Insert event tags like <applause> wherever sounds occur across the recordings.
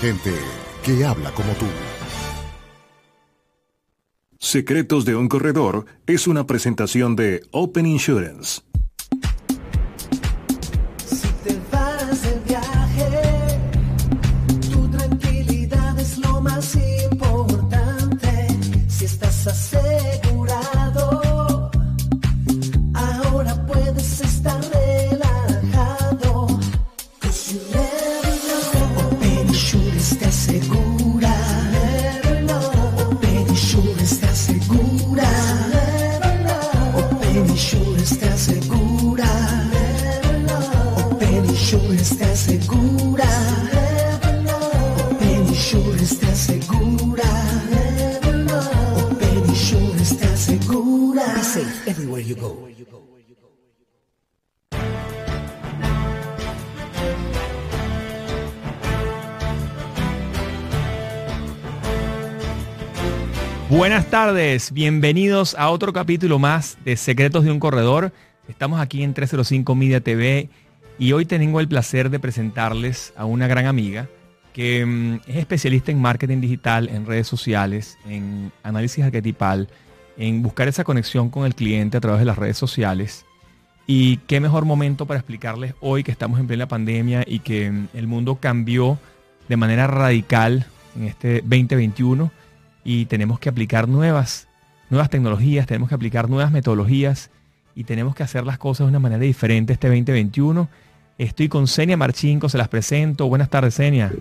Gente que habla como tú. Secretos de un Corredor es una presentación de Open Insurance. Buenas tardes, bienvenidos a otro capítulo más de Secretos de un Corredor. Estamos aquí en 305 Media TV y hoy tengo el placer de presentarles a una gran amiga que mm, es especialista en marketing digital, en redes sociales, en análisis arquetipal, en buscar esa conexión con el cliente a través de las redes sociales. Y qué mejor momento para explicarles hoy que estamos en plena pandemia y que mm, el mundo cambió de manera radical en este 2021 y tenemos que aplicar nuevas, nuevas tecnologías, tenemos que aplicar nuevas metodologías y tenemos que hacer las cosas de una manera diferente este 2021. Estoy con Senia Marchinko, se las presento. Buenas tardes, Senia.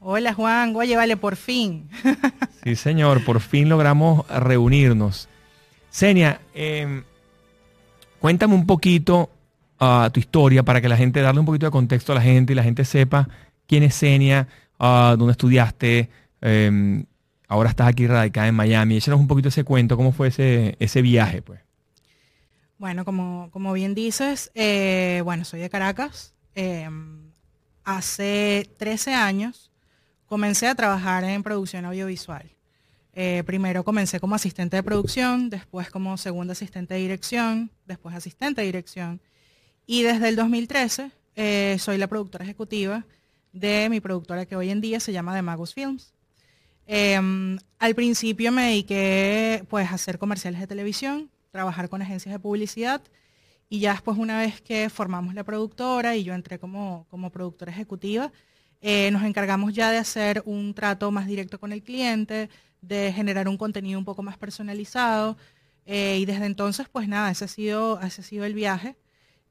Hola Juan, oye, vale, por fin. Sí, señor, por fin logramos reunirnos. Senia, eh, cuéntame un poquito ah, tu historia para que la gente, darle un poquito de contexto a la gente y la gente sepa quién es Senia, ah, dónde estudiaste, eh, ahora estás aquí radicada en Miami. Échanos un poquito ese cuento, cómo fue ese, ese viaje, pues. Bueno, como, como bien dices, eh, bueno, soy de Caracas. Eh, hace 13 años comencé a trabajar en producción audiovisual. Eh, primero comencé como asistente de producción, después como segunda asistente de dirección, después asistente de dirección. Y desde el 2013 eh, soy la productora ejecutiva de mi productora que hoy en día se llama The Magus Films. Eh, al principio me dediqué pues a hacer comerciales de televisión, trabajar con agencias de publicidad y ya después una vez que formamos la productora y yo entré como, como productora ejecutiva, eh, nos encargamos ya de hacer un trato más directo con el cliente, de generar un contenido un poco más personalizado eh, y desde entonces pues nada, ese ha sido, ese ha sido el viaje.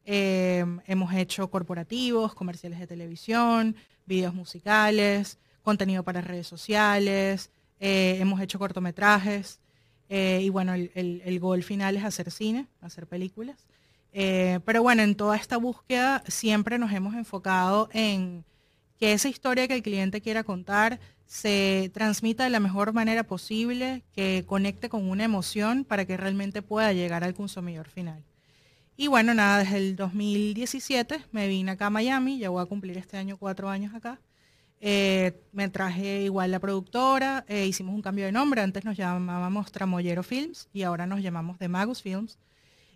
Eh, hemos hecho corporativos, comerciales de televisión, videos musicales, contenido para redes sociales, eh, hemos hecho cortometrajes eh, y bueno, el, el, el gol final es hacer cine, hacer películas. Eh, pero bueno, en toda esta búsqueda siempre nos hemos enfocado en que esa historia que el cliente quiera contar se transmita de la mejor manera posible, que conecte con una emoción para que realmente pueda llegar al consumidor final. Y bueno, nada, desde el 2017 me vine acá a Miami, ya voy a cumplir este año cuatro años acá. Eh, me traje igual la productora, eh, hicimos un cambio de nombre, antes nos llamábamos Tramoyero Films y ahora nos llamamos The Magus Films.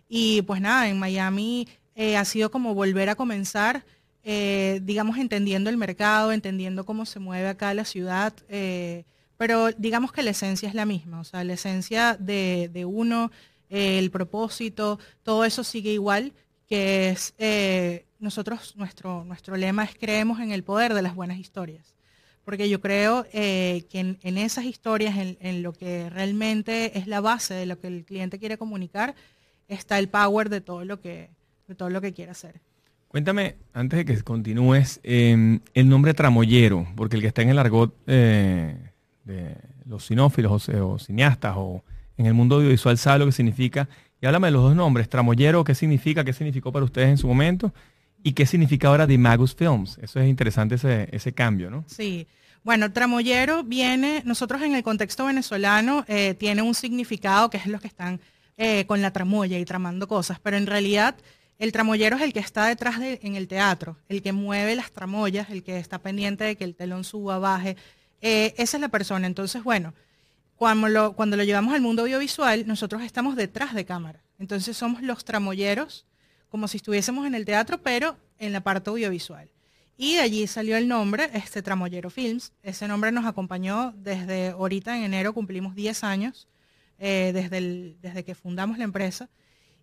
Y pues nada, en Miami eh, ha sido como volver a comenzar, eh, digamos, entendiendo el mercado, entendiendo cómo se mueve acá la ciudad, eh, pero digamos que la esencia es la misma, o sea, la esencia de, uno, eh, el propósito, todo eso sigue igual, que es, nosotros, nuestro, nuestro lema es creemos en el poder de las buenas historias. Porque yo creo que en, en esas historias, en, en lo que realmente es la base de lo que el cliente quiere comunicar, está el power de todo lo que, de todo lo que quiere hacer. Cuéntame, antes de que continúes, eh, el nombre tramoyero, porque el que está en el argot eh, de los sinófilos o, cineastas o en el mundo audiovisual sabe lo que significa. Y háblame de los dos nombres, tramoyero, ¿qué significa? ¿Qué significó para ustedes en su momento? ¿Y qué significa ahora The Magus Films? Eso es interesante ese, ese cambio, ¿no? Sí, Bueno, tramoyero viene, nosotros en el contexto venezolano, eh, tiene un significado que es los que están eh, con la tramoya y tramando cosas, pero en realidad el tramoyero es el que está detrás de, en el teatro, el que mueve las tramoyas, el que está pendiente de que el telón suba, baje. Eh, esa es la persona. Entonces, bueno, cuando lo, cuando lo llevamos al mundo audiovisual, nosotros estamos detrás de cámara. Entonces somos los tramoyeros, como si estuviésemos en el teatro, pero en la parte audiovisual. Y de allí salió el nombre, este Tramoyero Films. Ese nombre nos acompañó desde ahorita en enero, cumplimos 10 años eh, desde, desde que fundamos la empresa.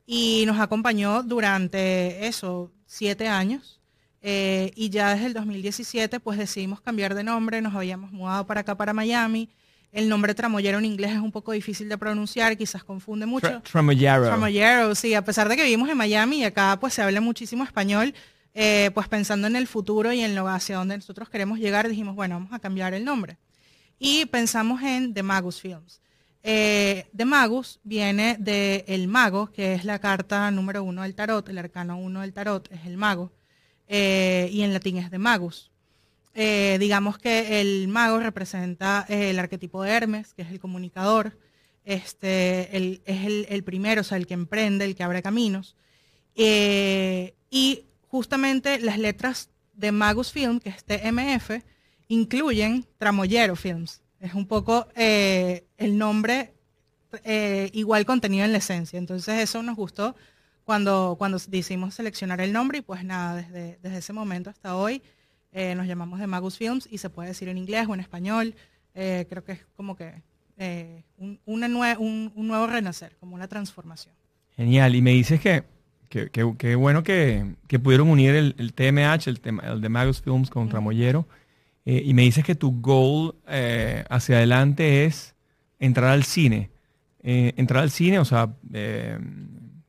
Y nos acompañó durante eso, 7 años. Eh, y ya desde el 2017 pues decidimos cambiar de nombre, nos habíamos mudado para acá, para Miami. El nombre tramoyero en inglés es un poco difícil de pronunciar, quizás confunde mucho. Tramoyero. Tramoyero, sí, a pesar de que vivimos en Miami y acá pues se habla muchísimo español, eh, pues pensando en el futuro y en lo hacia donde nosotros queremos llegar, dijimos, bueno, vamos a cambiar el nombre. Y pensamos en The Magus Films. Eh, The Magus viene de El Mago, que es la carta número uno del tarot, el arcano uno del tarot es el mago, eh, y en latín es The Magus. digamos que el mago representa el arquetipo de Hermes, que es el comunicador, este, es el, primero, o sea, el que emprende, el que abre caminos. y justamente las letras de Magus Film, que es TMF, incluyen Tramoyero Films. Es un poco eh, el nombre eh, igual contenido en la esencia. Entonces eso nos gustó cuando, cuando decidimos seleccionar el nombre y pues nada, desde, desde ese momento hasta hoy eh, nos llamamos de Magus Films y se puede decir en inglés o en español. creo que es como que un, una un nuevo renacer, como una transformación. Genial. Y me dices que Qué, bueno que, pudieron unir el, TMH, el, tema, el de Magus Films con Tramoyero. Eh, y me dices que tu goal eh, hacia adelante es entrar al cine. Eh, entrar al cine, o sea,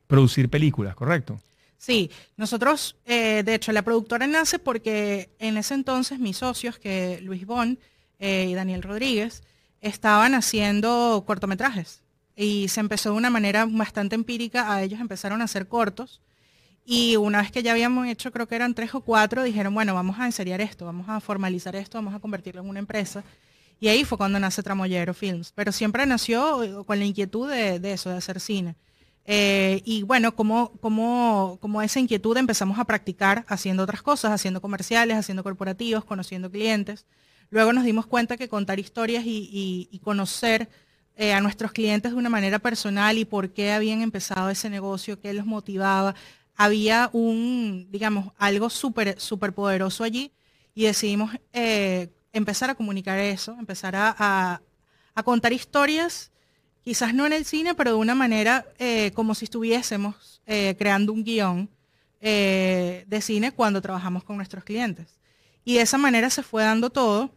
producir películas, ¿correcto? Sí, nosotros, de hecho, la productora nace porque en ese entonces mis socios, que Luis Bon y Daniel Rodríguez, estaban haciendo cortometrajes y se empezó de una manera bastante empírica, a ellos empezaron a hacer cortos y una vez que ya habíamos hecho, creo que eran tres o cuatro, dijeron, bueno, vamos a enseriar esto, vamos a formalizar esto, vamos a convertirlo en una empresa. Y ahí fue cuando nace Tramoyero Films, pero siempre nació eh, con la inquietud de, eso, de hacer cine. Eh, y bueno, como, como, como esa inquietud empezamos a practicar haciendo otras cosas, haciendo comerciales, haciendo corporativos, conociendo clientes. Luego nos dimos cuenta que contar historias y, y conocer eh, a nuestros clientes de una manera personal y por qué habían empezado ese negocio, qué los motivaba. Había un, digamos, algo súper super poderoso allí y decidimos eh, empezar a comunicar eso, empezar a, contar historias, quizás no en el cine, pero de una manera eh, como si estuviésemos creando un guion de cine cuando trabajamos con nuestros clientes. Y de esa manera se fue dando todo.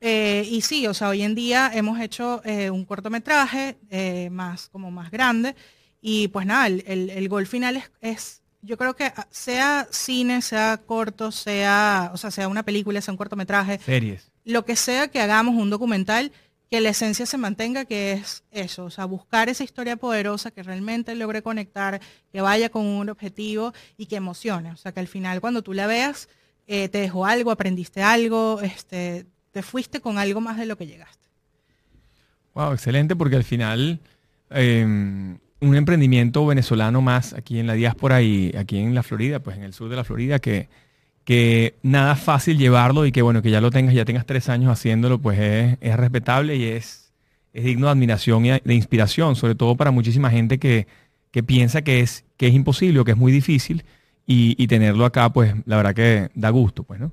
Eh, y sí, o sea, hoy en día hemos hecho eh, un cortometraje eh, más, como más grande. Y pues nada, el, el, gol final es, yo creo que sea cine, sea corto, sea, o sea, sea una película, sea un cortometraje. Series. Lo que sea que hagamos un documental, que la esencia se mantenga, que es eso, o sea, buscar esa historia poderosa que realmente logre conectar, que vaya con un objetivo y que emocione. O sea, que al final cuando tú la veas, te dejó algo, aprendiste algo, este, te fuiste con algo más de lo que llegaste. Wow, excelente, porque al final em, un emprendimiento venezolano más aquí en la diáspora y aquí en la Florida, pues en el sur de la Florida, que, que nada fácil llevarlo y que bueno, que ya lo tengas, ya tengas tres años haciéndolo, pues es, respetable y es, es, digno de admiración y de inspiración, sobre todo para muchísima gente que, que piensa que es, que es imposible o que es muy difícil y, y tenerlo acá, pues la verdad que da gusto, pues, ¿no?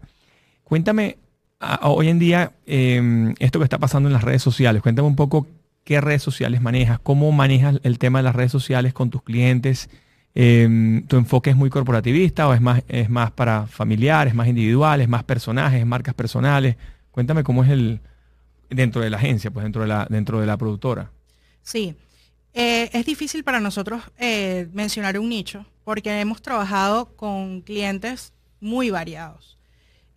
Cuéntame, hoy en día, em, esto que está pasando en las redes sociales, cuéntame un poco qué redes sociales manejas, cómo manejas el tema de las redes sociales con tus clientes. Em, ¿Tu enfoque es muy corporativista o es más, es más para familiares, más individuales, más personajes, marcas personales? Cuéntame cómo es el dentro de la agencia, pues dentro de la, dentro de la productora. Sí, eh, es difícil para nosotros eh, mencionar un nicho porque hemos trabajado con clientes muy variados.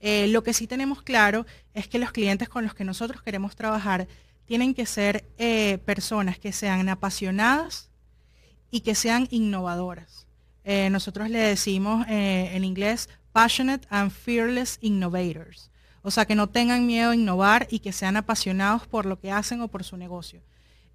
Eh, lo que sí tenemos claro es que los clientes con los que nosotros queremos trabajar tienen que ser eh, personas que sean apasionadas y que sean innovadoras. Eh, nosotros le decimos en inglés passionate and fearless innovators. O sea, que no tengan miedo a innovar y que sean apasionados por lo que hacen o por su negocio.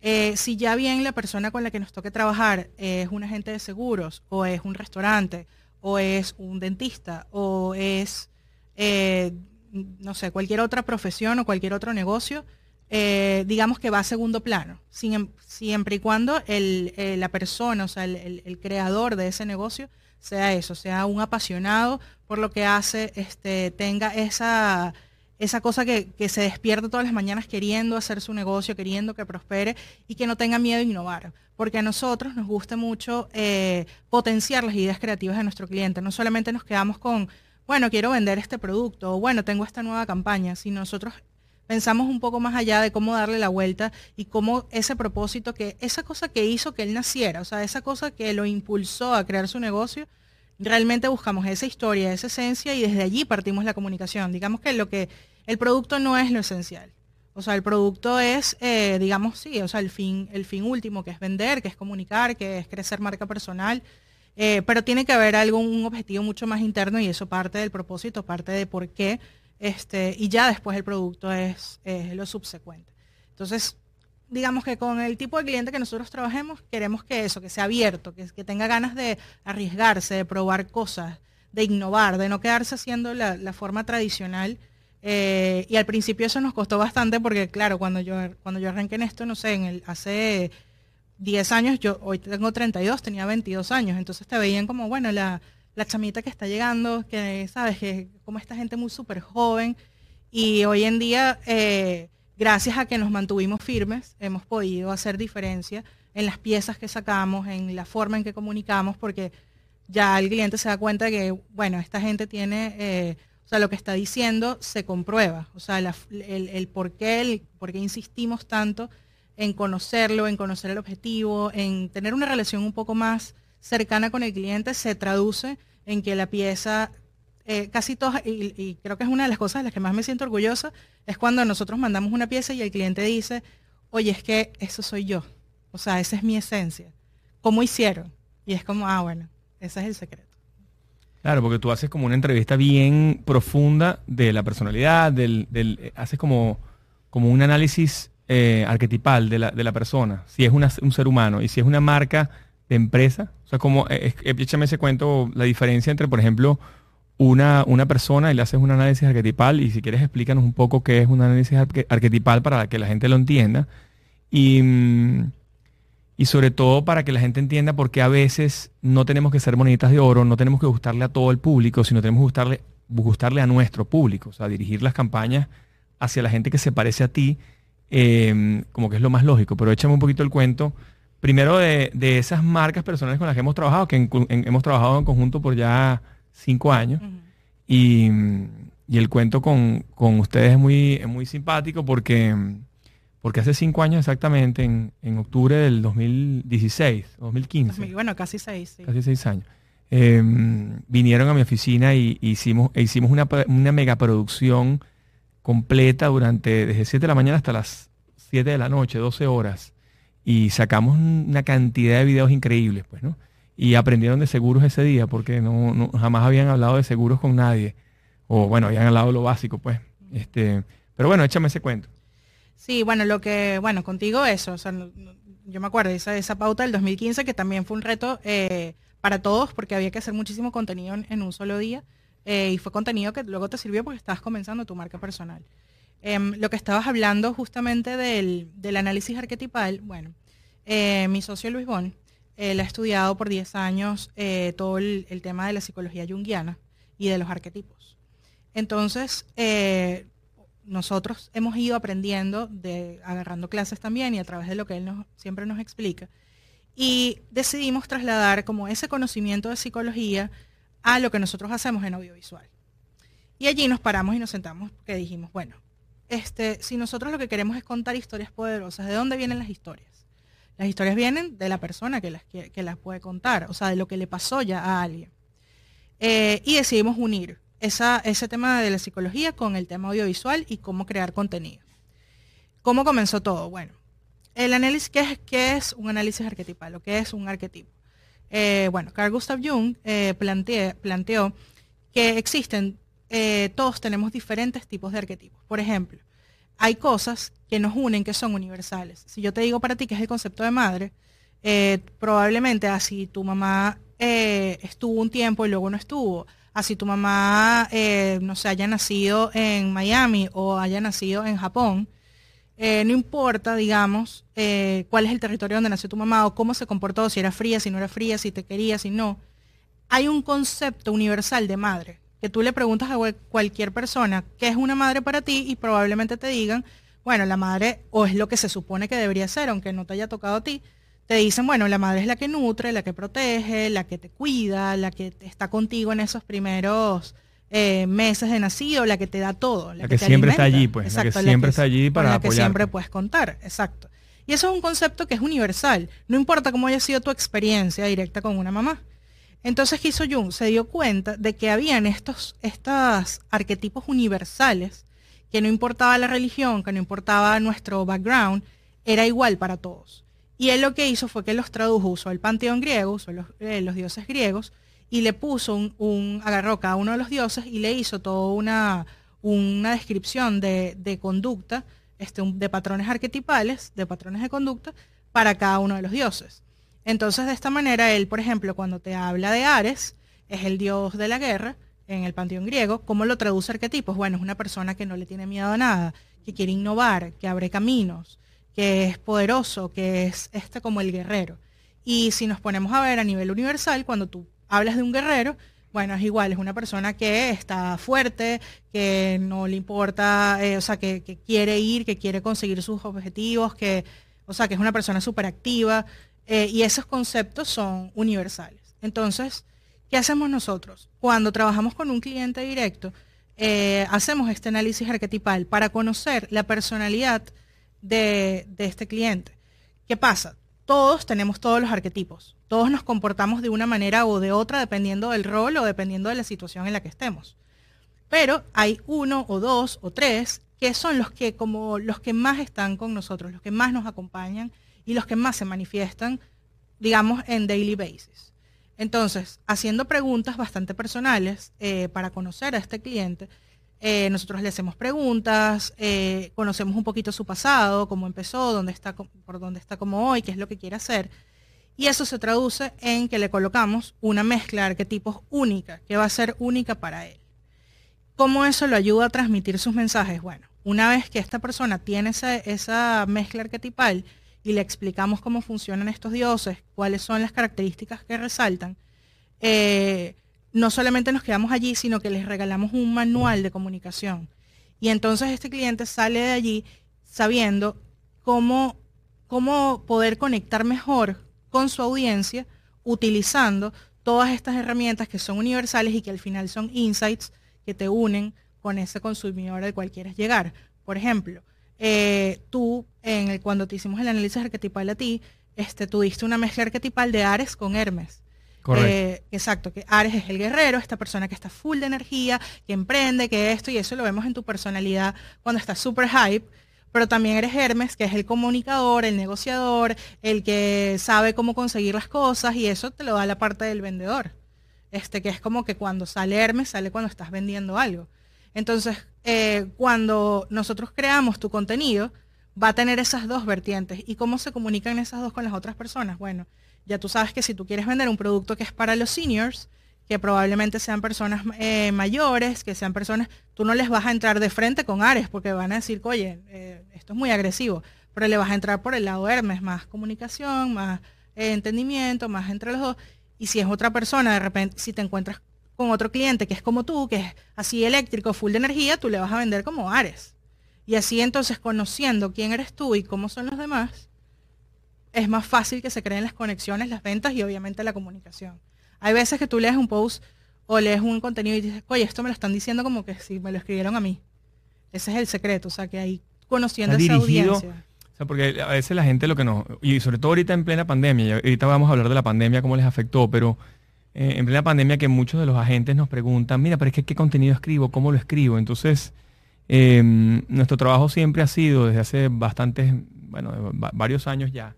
Eh, si ya bien la persona con la que nos toque trabajar es un agente de seguros o es un restaurante o es un dentista o es, eh, no sé, cualquier otra profesión o cualquier otro negocio, eh, digamos que va a segundo plano, siempre y cuando la persona, o sea, el, creador de ese negocio sea eso, sea un apasionado por lo que hace, este, tenga esa esa cosa que, se despierta todas las mañanas queriendo hacer su negocio, queriendo que prospere y que no tenga miedo a innovar. Porque a nosotros nos gusta mucho eh, potenciar las ideas creativas de nuestro cliente. No solamente nos quedamos con, bueno, quiero vender este producto o bueno, tengo esta nueva campaña, sino nosotros pensamos un poco más allá de cómo darle la vuelta y cómo ese propósito, que esa cosa que hizo que él naciera, o sea, esa cosa que lo impulsó a crear su negocio, realmente buscamos esa historia, esa esencia y desde allí partimos la comunicación. Digamos que lo que el producto no es lo esencial. O sea, el producto es, eh, digamos, sí, o sea, el fin, el fin último, que es vender, que es comunicar, que es crecer marca personal, eh, pero tiene que haber algún un objetivo mucho más interno y eso parte del propósito, parte de por qué, este, y ya después el producto es, lo subsecuente. Entonces, digamos que con el tipo de cliente que nosotros trabajemos, queremos que eso, que sea abierto, que, tenga ganas de arriesgarse, de probar cosas, de innovar, de no quedarse haciendo la, la forma tradicional eh, y al principio eso nos costó bastante porque, claro, cuando yo, cuando yo arranqué en esto, no sé, en el, hace 10 años, yo hoy tengo 32, tenía 22 años, entonces te veían como, bueno, la, la chamita que está llegando, que, ¿sabes? Que como esta gente muy súper joven. Y hoy en día, eh, gracias a que nos mantuvimos firmes, hemos podido hacer diferencia en las piezas que sacamos, en la forma en que comunicamos, porque ya el cliente se da cuenta que, bueno, esta gente tiene... Eh, o sea, lo que está diciendo se comprueba. O sea, el, por qué, el por qué insistimos tanto en conocerlo, en conocer el objetivo, en tener una relación un poco más cercana con el cliente, se traduce en que la pieza, eh, casi todas, y, creo que es una de las cosas de las que más me siento orgullosa, es cuando nosotros mandamos una pieza y el cliente dice, oye, es que eso soy yo. O sea, esa es mi esencia. ¿Cómo hicieron? Y es como, ah, bueno, ese es el secreto. Claro, porque tú haces como una entrevista bien profunda de la personalidad, del, del haces como, como un análisis eh, arquetipal de la, de la, persona, si es un ser humano y si es una marca de empresa. O sea, como, eh, échame ese cuento, la diferencia entre, por ejemplo, una, una persona y le haces un análisis arquetipal y si quieres explícanos un poco qué es un análisis arquetipal para que la gente lo entienda. Y... Mm, y sobre todo para que la gente entienda por qué a veces no tenemos que ser moneditas de oro, no tenemos que gustarle a todo el público, sino tenemos que gustarle, gustarle a nuestro público, o sea, dirigir las campañas hacia la gente que se parece a ti, em, como que es lo más lógico. Pero échame un poquito el cuento, primero de, esas marcas personales con las que hemos trabajado, que hemos trabajado en conjunto por ya cinco años, y, el cuento con, ustedes es muy, es muy simpático porque porque hace cinco años exactamente, en, octubre del 2016, 2015. bueno, casi seis. Casi seis años. Em, vinieron a mi oficina y, hicimos, e hicimos una, una megaproducción completa durante, desde 7 de la mañana hasta las 7 de la noche, 12 horas. Y sacamos una cantidad de videos increíbles, pues, ¿no? Y aprendieron de seguros ese día, porque no, jamás habían hablado de seguros con nadie. O bueno, habían hablado lo básico, pues. Este, pero bueno, échame ese cuento. Sí, bueno, lo que, bueno, contigo eso, o sea, yo me acuerdo de esa, esa pauta del 2015 que también fue un reto eh, para todos porque había que hacer muchísimo contenido en, un solo día eh, y fue contenido que luego te sirvió porque estabas comenzando tu marca personal. Em, lo que estabas hablando justamente del, análisis arquetipal, bueno, eh, mi socio Luis Bon, él ha estudiado por 10 años todo el, tema de la psicología junguiana y de los arquetipos. Entonces, nosotros hemos ido aprendiendo, de, agarrando clases también y a través de lo que él nos, siempre nos explica. Y decidimos trasladar como ese conocimiento de psicología a lo que nosotros hacemos en audiovisual. Y allí nos paramos y nos sentamos porque dijimos, bueno, este, si nosotros lo que queremos es contar historias poderosas, ¿de dónde vienen las historias? Las historias vienen de la persona que las, que, las puede contar, o sea, de lo que le pasó ya a alguien. Eh, y decidimos unir ese tema de la psicología con el tema audiovisual y cómo crear contenido. ¿Cómo comenzó todo? Bueno, el análisis, ¿qué es, qué es un análisis arquetipal qué es un arquetipo? Eh, bueno, Carl Gustav Jung eh, planteó que existen todos tenemos diferentes tipos de arquetipos. Por ejemplo, hay cosas que nos unen que son universales. Si yo te digo para ti que es el concepto de madre, eh, probablemente así tu mamá eh, estuvo un tiempo y luego no estuvo, así tu mamá, no sé, haya nacido en Miami o haya nacido en Japón, no importa, digamos, cuál es el territorio donde nació tu mamá o cómo se comportó, si era fría, si no era fría, si te quería, si no. Hay un concepto universal de madre que tú le preguntas a cualquier persona qué es una madre para ti y probablemente te digan, bueno, la madre o es lo que se supone que debería ser, aunque no te haya tocado a ti, te dicen, bueno, la madre es la que nutre, la que protege, la que te cuida, la que está contigo en esos primeros eh, meses de nacido, la que te da todo. La, que, siempre está allí, pues. la que siempre está allí para La que siempre puedes contar, exacto. Y eso es un concepto que es universal. No importa cómo haya sido tu experiencia directa con una mamá. Entonces, ¿qué hizo? Se dio cuenta de que habían estos, estos arquetipos universales, que no importaba la religión, que no importaba nuestro background, era igual para todos. Y él lo que hizo fue que los tradujo, usó el panteón griego, usó los, eh, dioses griegos, y le puso un, agarró cada uno de los dioses y le hizo toda una, una descripción de, conducta, este, de patrones arquetipales, de patrones de conducta, para cada uno de los dioses. Entonces, de esta manera, él, por ejemplo, cuando te habla de Ares, es el dios de la guerra en el panteón griego. ¿Cómo lo traduce arquetipos? Bueno, es una persona que no le tiene miedo a nada, que quiere innovar, que abre caminos, que es poderoso, que es este como el guerrero. Y si nos ponemos a ver a nivel universal, cuando tú hablas de un guerrero, bueno, es igual, es una persona que está fuerte, que no le importa, eh, o sea, que, quiere ir, que quiere conseguir sus objetivos, que, o sea, que es una persona súper activa. Eh, y esos conceptos son universales. Entonces, ¿qué hacemos nosotros? Cuando trabajamos con un cliente directo, eh, hacemos este análisis arquetipal para conocer la personalidad de, de este cliente. ¿Qué pasa? Todos tenemos todos los arquetipos. Todos nos comportamos de una manera o de otra dependiendo del rol o dependiendo de la situación en la que estemos. Pero hay uno o dos o tres que son los que como los que más están con nosotros, los que más nos acompañan y los que más se manifiestan, digamos, en daily basis. Entonces, haciendo preguntas bastante personales eh, para conocer a este cliente, eh, nosotros le hacemos preguntas, eh, conocemos un poquito su pasado, cómo empezó, dónde está, por dónde está como hoy, qué es lo que quiere hacer. Y eso se traduce en que le colocamos una mezcla de arquetipos única, que va a ser única para él. ¿Cómo eso lo ayuda a transmitir sus mensajes? Bueno, una vez que esta persona tiene esa, esa mezcla arquetipal, y le explicamos cómo funcionan estos dioses, cuáles son las características que resaltan, eh, no solamente nos quedamos allí, sino que les regalamos un manual de comunicación. Y entonces este cliente sale de allí sabiendo cómo, cómo poder conectar mejor con su audiencia utilizando todas estas herramientas que son universales y que al final son insights que te unen con ese consumidor al cual quieres llegar. Por ejemplo, eh, tú, en el, cuando te hicimos el análisis arquetipal a ti, este, tuviste una mezcla arquetipal de Ares con Hermes. Correcto. Eh, exacto, que Ares es el guerrero, esta persona que está full de energía, que emprende, que esto, y eso lo vemos en tu personalidad cuando estás súper hype, pero también eres Hermes, que es el comunicador, el negociador, el que sabe cómo conseguir las cosas, y eso te lo da la parte del vendedor. Este, que es como que cuando sale Hermes, sale cuando estás vendiendo algo. Entonces, eh, cuando nosotros creamos tu contenido, va a tener esas dos vertientes. ¿Y cómo se comunican esas dos con las otras personas? Bueno, ya tú sabes que si tú quieres vender un producto que es para los seniors, que probablemente sean personas eh, mayores, que sean personas, tú no les vas a entrar de frente con Ares, porque van a decir, oye, eh, esto es muy agresivo, pero le vas a entrar por el lado Hermes, más comunicación, más entendimiento, más entre los dos. Y si es otra persona, de repente, si te encuentras con otro cliente que es como tú, que es así eléctrico, full de energía, tú le vas a vender como Ares. Y así entonces conociendo quién eres tú y cómo son los demás, es más fácil que se creen las conexiones, las ventas y obviamente la comunicación. Hay veces que tú lees un post o lees un contenido y dices, oye, esto me lo están diciendo como que si me lo escribieron a mí. Ese es el secreto, o sea, que ahí conociendo esa audiencia. O sea, porque a veces la gente lo que no, y sobre todo ahorita en plena pandemia, y ahorita vamos a hablar de la pandemia, cómo les afectó, pero eh, en plena pandemia que muchos de los agentes nos preguntan, mira, pero es que qué contenido escribo, cómo lo escribo. Entonces, em, nuestro trabajo siempre ha sido desde hace bastantes, bueno, varios años ya,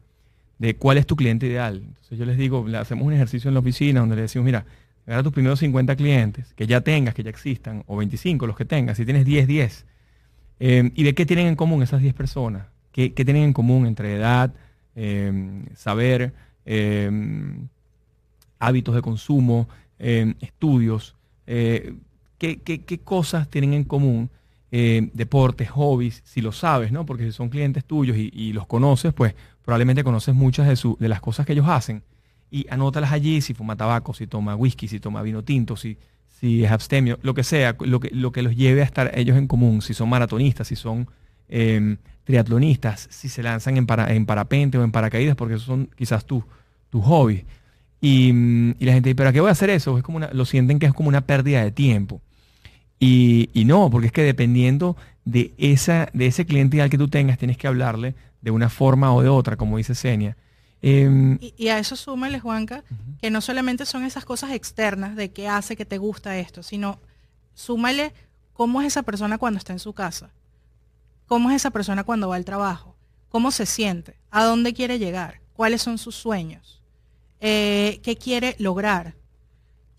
de cuál es tu cliente ideal. Entonces yo les digo, le hacemos un ejercicio en la oficina donde le decimos, mira, agarra tus primeros 50 clientes, que ya tengas, que ya existan, o 25, los que tengas, si tienes 10, 10, eh, y ve qué tienen en común esas 10 personas, qué, qué tienen en común entre edad, eh, saber, hábitos de consumo, eh, estudios, eh, qué, qué- qué cosas tienen en común, eh, deportes, hobbies, si lo sabes, ¿no? Porque si son clientes tuyos y, y los conoces, pues probablemente conoces muchas de, su- de las cosas que ellos hacen y anótalas allí, si fuma tabaco, si toma whisky, si toma vino tinto, si, si es abstemio, lo que sea, lo que, lo que los lleve a estar ellos en común, si son maratonistas, si son eh, triatlonistas, si se lanzan en, para- en parapente o en paracaídas, porque esos son quizás tus tu hobbies. Y, y la gente dice, ¿pero a qué voy a hacer eso? Es como una- lo sienten que es como una pérdida de tiempo. Y, y no, porque es que dependiendo de, esa, de ese cliente ideal que tú tengas, tienes que hablarle de una forma o de otra, como dice Senia. Em, Y, y a eso súmale, Juanca, que no solamente son esas cosas externas de qué hace que te gusta esto, sino súmale cómo es esa persona cuando está en su casa, cómo es esa persona cuando va al trabajo, cómo se siente, a dónde quiere llegar, cuáles son sus sueños, eh, qué quiere lograr,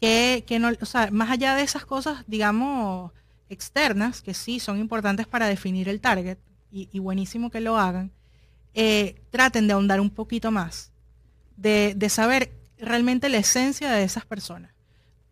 qué, qué no, o sea, más allá de esas cosas, digamos, externas, que sí son importantes para definir el target, y, y buenísimo que lo hagan, eh, traten de ahondar un poquito más, de, de saber realmente la esencia de esas personas.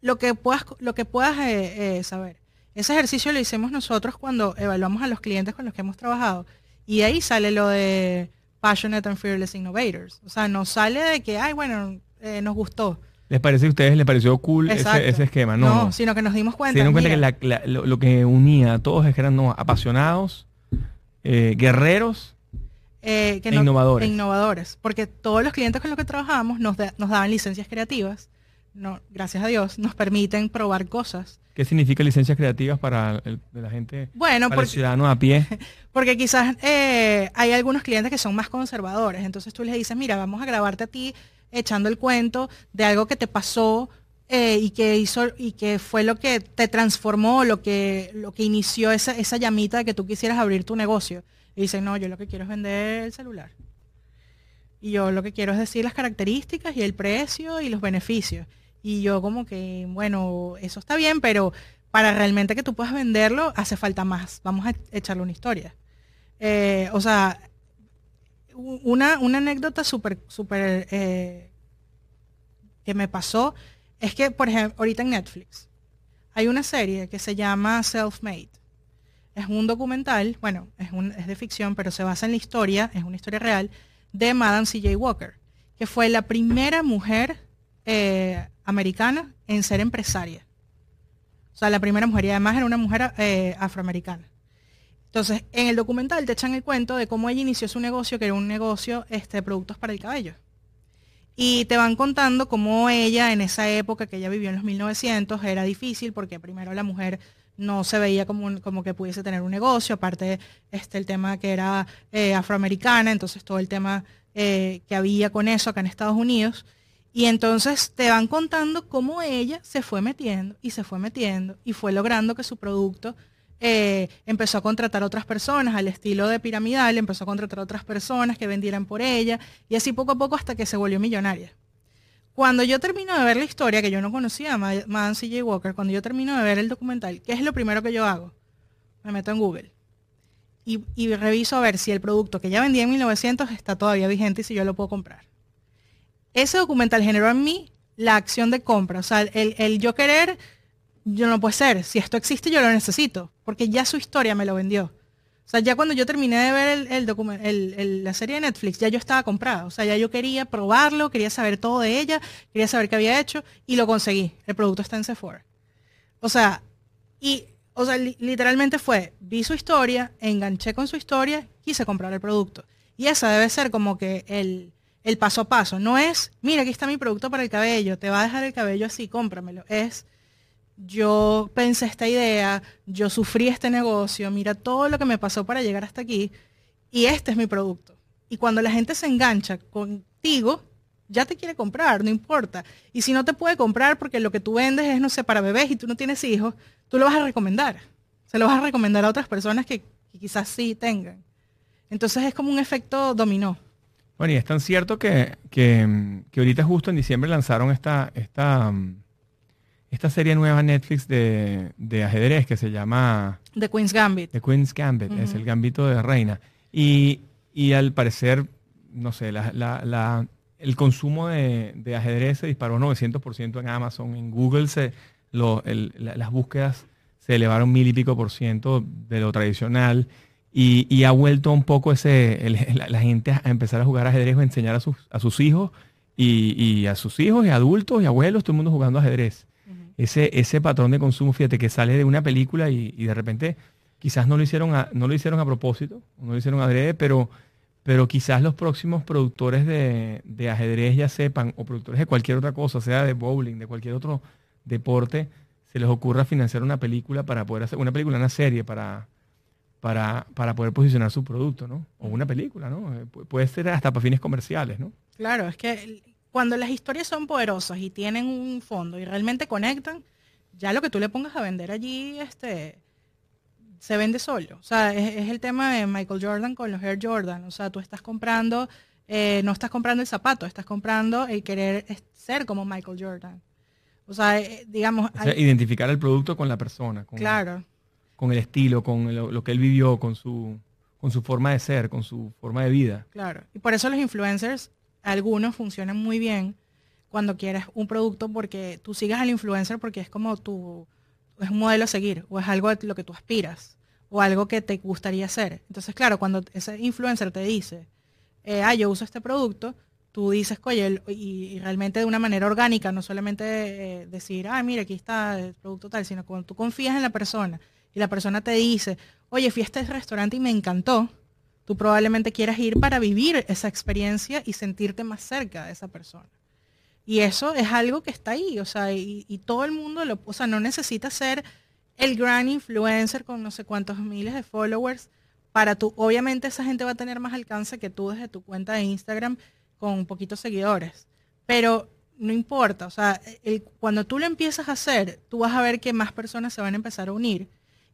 Lo que puedas, lo que puedas eh, eh, saber. Ese ejercicio lo hicimos nosotros cuando evaluamos a los clientes con los que hemos trabajado. Y de ahí sale lo de Passionate and Fearless Innovators. O sea, nos sale de que, ay, bueno, eh, nos gustó. ¿Les parece a ustedes, les pareció cool ese, esquema? No, No, no. sino que nos dimos cuenta. Se dieron cuenta mira, que la- la- lo, lo que unía a todos es que eran no, apasionados, eh, guerreros eh, que e no- innovadores. e innovadores. Porque todos los clientes con los que trabajamos nos, da- nos daban licencias creativas. No, gracias a Dios, nos permiten probar cosas. ¿Qué significa licencias creativas para el- la gente, Bueno, para el ciudadano a pie? <laughs> porque quizás eh, hay algunos clientes que son más conservadores. Entonces tú les dices, mira, vamos a grabarte a ti echando el cuento de algo que te pasó eh, y que hizo y que fue lo que te transformó, lo que, lo que inició esa, esa llamita de que tú quisieras abrir tu negocio. Y dicen, no, yo lo que quiero es vender el celular. Y yo lo que quiero es decir las características y el precio y los beneficios. Y yo como que, bueno, eso está bien, pero para realmente que tú puedas venderlo hace falta más. Vamos a echarle una historia. Eh, o sea, una, una anécdota súper, súper eh, que me pasó es que, por ejemplo, ahorita en Netflix hay una serie que se llama Self-Made. Es un documental, bueno, es, un- es de ficción, pero se basa en la historia, es una historia real, de Madame C.J. Walker, que fue la primera mujer eh, americana en ser empresaria. O sea, la primera mujer, y además era una mujer eh, afroamericana. Entonces, en el documental te echan el cuento de cómo ella inició su negocio, que era un negocio este, de productos para el cabello. Y te van contando cómo ella, en esa época que ella vivió en los 1900, era difícil porque primero la mujer no se veía como, como que pudiese tener un negocio, aparte este, el tema que era eh, afroamericana, entonces todo el tema eh, que había con eso acá en Estados Unidos. Y entonces te van contando cómo ella se fue metiendo y se fue metiendo y fue logrando que su producto eh, empezó a contratar otras personas al estilo de piramidal, empezó a contratar otras personas que vendieran por ella y así poco a poco hasta que se volvió millonaria. Cuando yo termino de ver la historia, que yo no conocía a Ma- Madame C.J. Walker, cuando yo termino de ver el documental, ¿qué es lo primero que yo hago? Me meto en Google y, y reviso a ver si el producto que ya vendía en 1900 está todavía vigente y si yo lo puedo comprar. Ese documental generó en mí la acción de compra, o sea, el, yo querer, yo no puede ser, si esto existe yo lo necesito, porque ya su historia me lo vendió. O sea, ya cuando yo terminé de ver el, el el- la serie de Netflix, ya yo estaba comprada. O sea, ya yo quería probarlo, quería saber todo de ella, quería saber qué había hecho y lo conseguí. El producto está en Sephora. O sea, y, o sea, li- literalmente fue, vi su historia, enganché con su historia, quise comprar el producto. Y esa debe ser como que el, el paso a paso. No es, mira, aquí está mi producto para el cabello, te va a dejar el cabello así, cómpramelo. Es, yo pensé esta idea, yo sufrí este negocio, mira todo lo que me pasó para llegar hasta aquí y este es mi producto. Y cuando la gente se engancha contigo, ya te quiere comprar, no importa. Y si no te puede comprar porque lo que tú vendes es, no sé, para bebés y tú no tienes hijos, tú lo vas a recomendar. Se lo vas a recomendar a otras personas que, que quizás sí tengan. Entonces es como un efecto dominó. Bueno, y es tan cierto que, que, que ahorita justo en diciembre lanzaron esta, esta, esta serie nueva Netflix de, de ajedrez que se llama The Queen's Gambit. The Queen's Gambit, es el gambito de reina. Y, y al parecer, no sé, la, la- la- el consumo de, de ajedrez se disparó 900% en Amazon, en Google se, lo- el- la- las búsquedas se elevaron mil y pico por ciento de lo tradicional y, y ha vuelto un poco ese, el- <laughs> la, la gente a empezar a jugar ajedrez o a enseñar a sus, a sus hijos y, y a sus hijos y adultos y abuelos, todo el mundo jugando ajedrez. Ese, ese patrón de consumo, fíjate, que sale de una película y, y de repente quizás no lo hicieron a, no lo hicieron a propósito, no lo hicieron adrede, pero, pero quizás los próximos productores de, de ajedrez ya sepan, o productores de cualquier otra cosa, sea de bowling, de cualquier otro deporte, se les ocurra financiar una película para poder hacer, una película, una serie para, para, para poder posicionar su producto, ¿no? O una película, ¿no? Eh, pu- Puede ser hasta para fines comerciales, ¿no? Claro, es que cuando las historias son poderosas y tienen un fondo y realmente conectan, ya lo que tú le pongas a vender allí, este, se vende solo. O sea, es, es el tema de Michael Jordan con los Air Jordan. O sea, tú estás comprando, eh, no estás comprando el zapato, estás comprando el querer ser como Michael Jordan. O sea, eh, digamos, O sea, hay- identificar el producto con la persona, con, claro, con el estilo, con lo, que él vivió, con su, con su forma de ser, con su forma de vida. Claro. Y por eso los influencers, algunos funcionan muy bien cuando quieres un producto porque tú sigas al influencer porque es como tu, es un modelo a seguir o es algo a lo que tú aspiras o algo que te gustaría hacer. Entonces, claro, cuando ese influencer te dice, eh, ah, yo uso este producto, tú dices, oye, y realmente de una manera orgánica, no solamente eh, decir, ah, mira, aquí está el producto tal, sino cuando tú confías en la persona y la persona te dice, oye, fui a este restaurante y me encantó, tú probablemente quieras ir para vivir esa experiencia y sentirte más cerca de esa persona. Y eso es algo que está ahí, o sea, y, todo el mundo, lo, o sea, no necesita ser el gran influencer con no sé cuántos miles de followers. Para tú, obviamente esa gente va a tener más alcance que tú desde tu cuenta de Instagram con poquitos seguidores, pero no importa, o sea, cuando tú lo empiezas a hacer, tú vas a ver que más personas se van a empezar a unir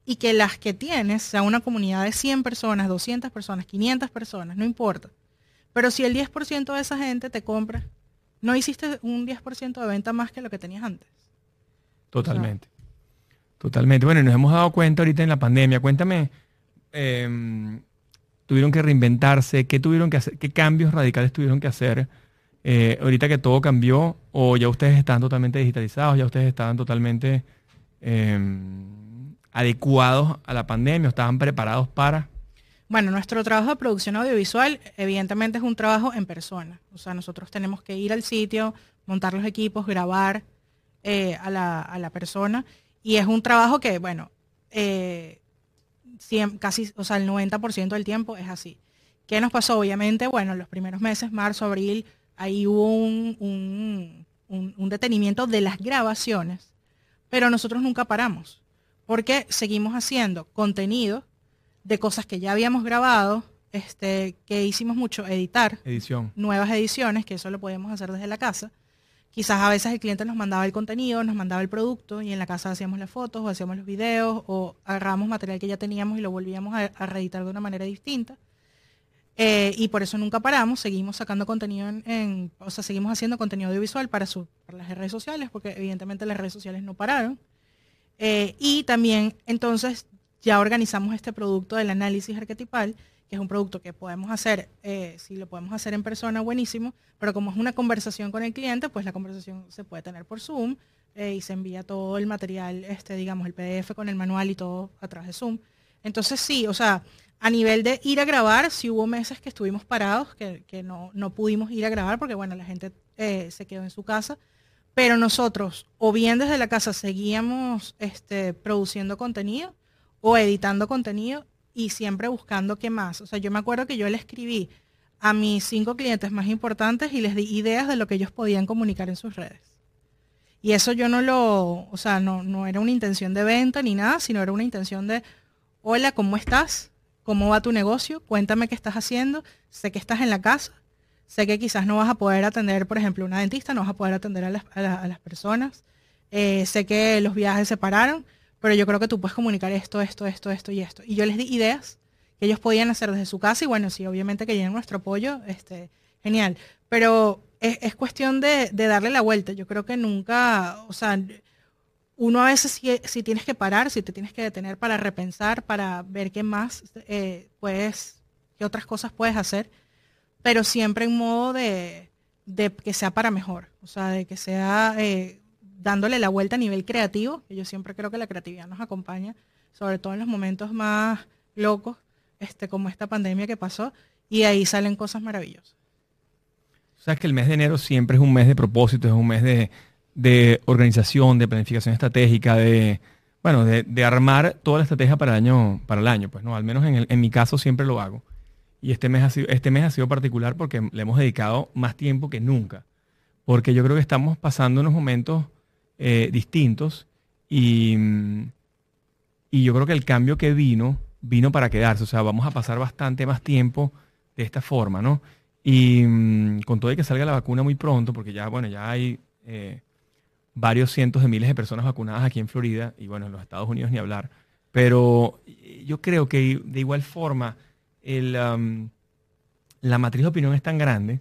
y que las que tienes, sea una comunidad de 100 personas, 200 personas, 500 personas, no importa. Pero si el 10% de esa gente te compra, no hiciste un 10% de venta más que lo que tenías antes. Totalmente. Totalmente. Bueno, y nos hemos dado cuenta ahorita en la pandemia. Cuéntame, em, tuvieron que reinventarse, qué tuvieron que hacer, qué cambios radicales tuvieron que hacer eh, ahorita que todo cambió, o ya ustedes están totalmente digitalizados, ya ustedes estaban totalmente em, adecuados a la pandemia, estaban preparados para. Bueno, nuestro trabajo de producción audiovisual evidentemente es un trabajo en persona. O sea, nosotros tenemos que ir al sitio, montar los equipos, grabar eh, a, la, persona. Y es un trabajo que, bueno, eh, casi, o sea, el 90% del tiempo es así. ¿Qué nos pasó? Obviamente, bueno, los primeros meses, marzo, abril, ahí hubo un detenimiento de las grabaciones, pero nosotros nunca paramos, porque seguimos haciendo contenido de cosas que ya habíamos grabado, este, que hicimos mucho, editar Edición. nuevas ediciones, que eso lo podíamos hacer desde la casa. Quizás a veces el cliente nos mandaba el contenido, nos mandaba el producto y en la casa hacíamos las fotos o hacíamos los videos o agarramos material que ya teníamos y lo volvíamos a, a reeditar de una manera distinta. Eh, y por eso nunca paramos, seguimos sacando contenido en, en- o sea, seguimos haciendo contenido audiovisual para, su- para las redes sociales, porque evidentemente las redes sociales no pararon. Eh, y también entonces ya organizamos este producto del análisis arquetipal, que es un producto que podemos hacer, eh, si lo podemos hacer en persona, buenísimo, pero como es una conversación con el cliente, pues la conversación se puede tener por Zoom eh, y se envía todo el material, este, digamos, el PDF con el manual y todo a través de Zoom. Entonces sí, o sea, a nivel de ir a grabar, sí hubo meses que estuvimos parados, que, que no, no pudimos ir a grabar porque, bueno, la gente se quedó en su casa, pero nosotros, o bien desde la casa seguíamos este, produciendo contenido o editando contenido y siempre buscando qué más. O sea, yo me acuerdo que yo le escribí a mis cinco clientes más importantes y les di ideas de lo que ellos podían comunicar en sus redes. Y eso yo no lo, o sea, no, no era una intención de venta ni nada, sino era una intención de, hola, ¿cómo estás? ¿Cómo va tu negocio? Cuéntame qué estás haciendo. Sé que estás en la casa. Sé que quizás no vas a poder atender, por ejemplo, una dentista, no vas a poder atender a las, a la- a las personas. Eh, sé que los viajes se pararon, pero yo creo que tú puedes comunicar esto, esto, esto, esto y esto. Y yo les di ideas que ellos podían hacer desde su casa y bueno, sí, obviamente que tienen nuestro apoyo, este, genial. Pero es, es cuestión de, de darle la vuelta. Yo creo que nunca, o sea, uno a veces si, si tienes que parar, si te tienes que detener para repensar, para ver qué más eh, puedes, qué otras cosas puedes hacer, pero siempre en modo de, que sea para mejor, o sea, de que sea eh, dándole la vuelta a nivel creativo, que yo siempre creo que la creatividad nos acompaña, sobre todo en los momentos más locos, este, como esta pandemia que pasó, y ahí salen cosas maravillosas. Sabes que el mes de enero siempre es un mes de propósito, es un mes de, de organización, de planificación estratégica, de bueno, de, de, armar toda la estrategia para el año, para el año, pues no, al menos en, el, en mi caso siempre lo hago. Y este mes, ha sido, este mes ha sido particular porque le hemos dedicado más tiempo que nunca. Porque yo creo que estamos pasando unos momentos eh, distintos y, y yo creo que el cambio que vino, vino para quedarse. O sea, vamos a pasar bastante más tiempo de esta forma, ¿no? Y mm, con todo y que salga la vacuna muy pronto, porque ya, bueno, ya hay eh, varios cientos de miles de personas vacunadas aquí en Florida y bueno, en los Estados Unidos ni hablar. Pero yo creo que de igual forma um, la matriz de opinión es tan grande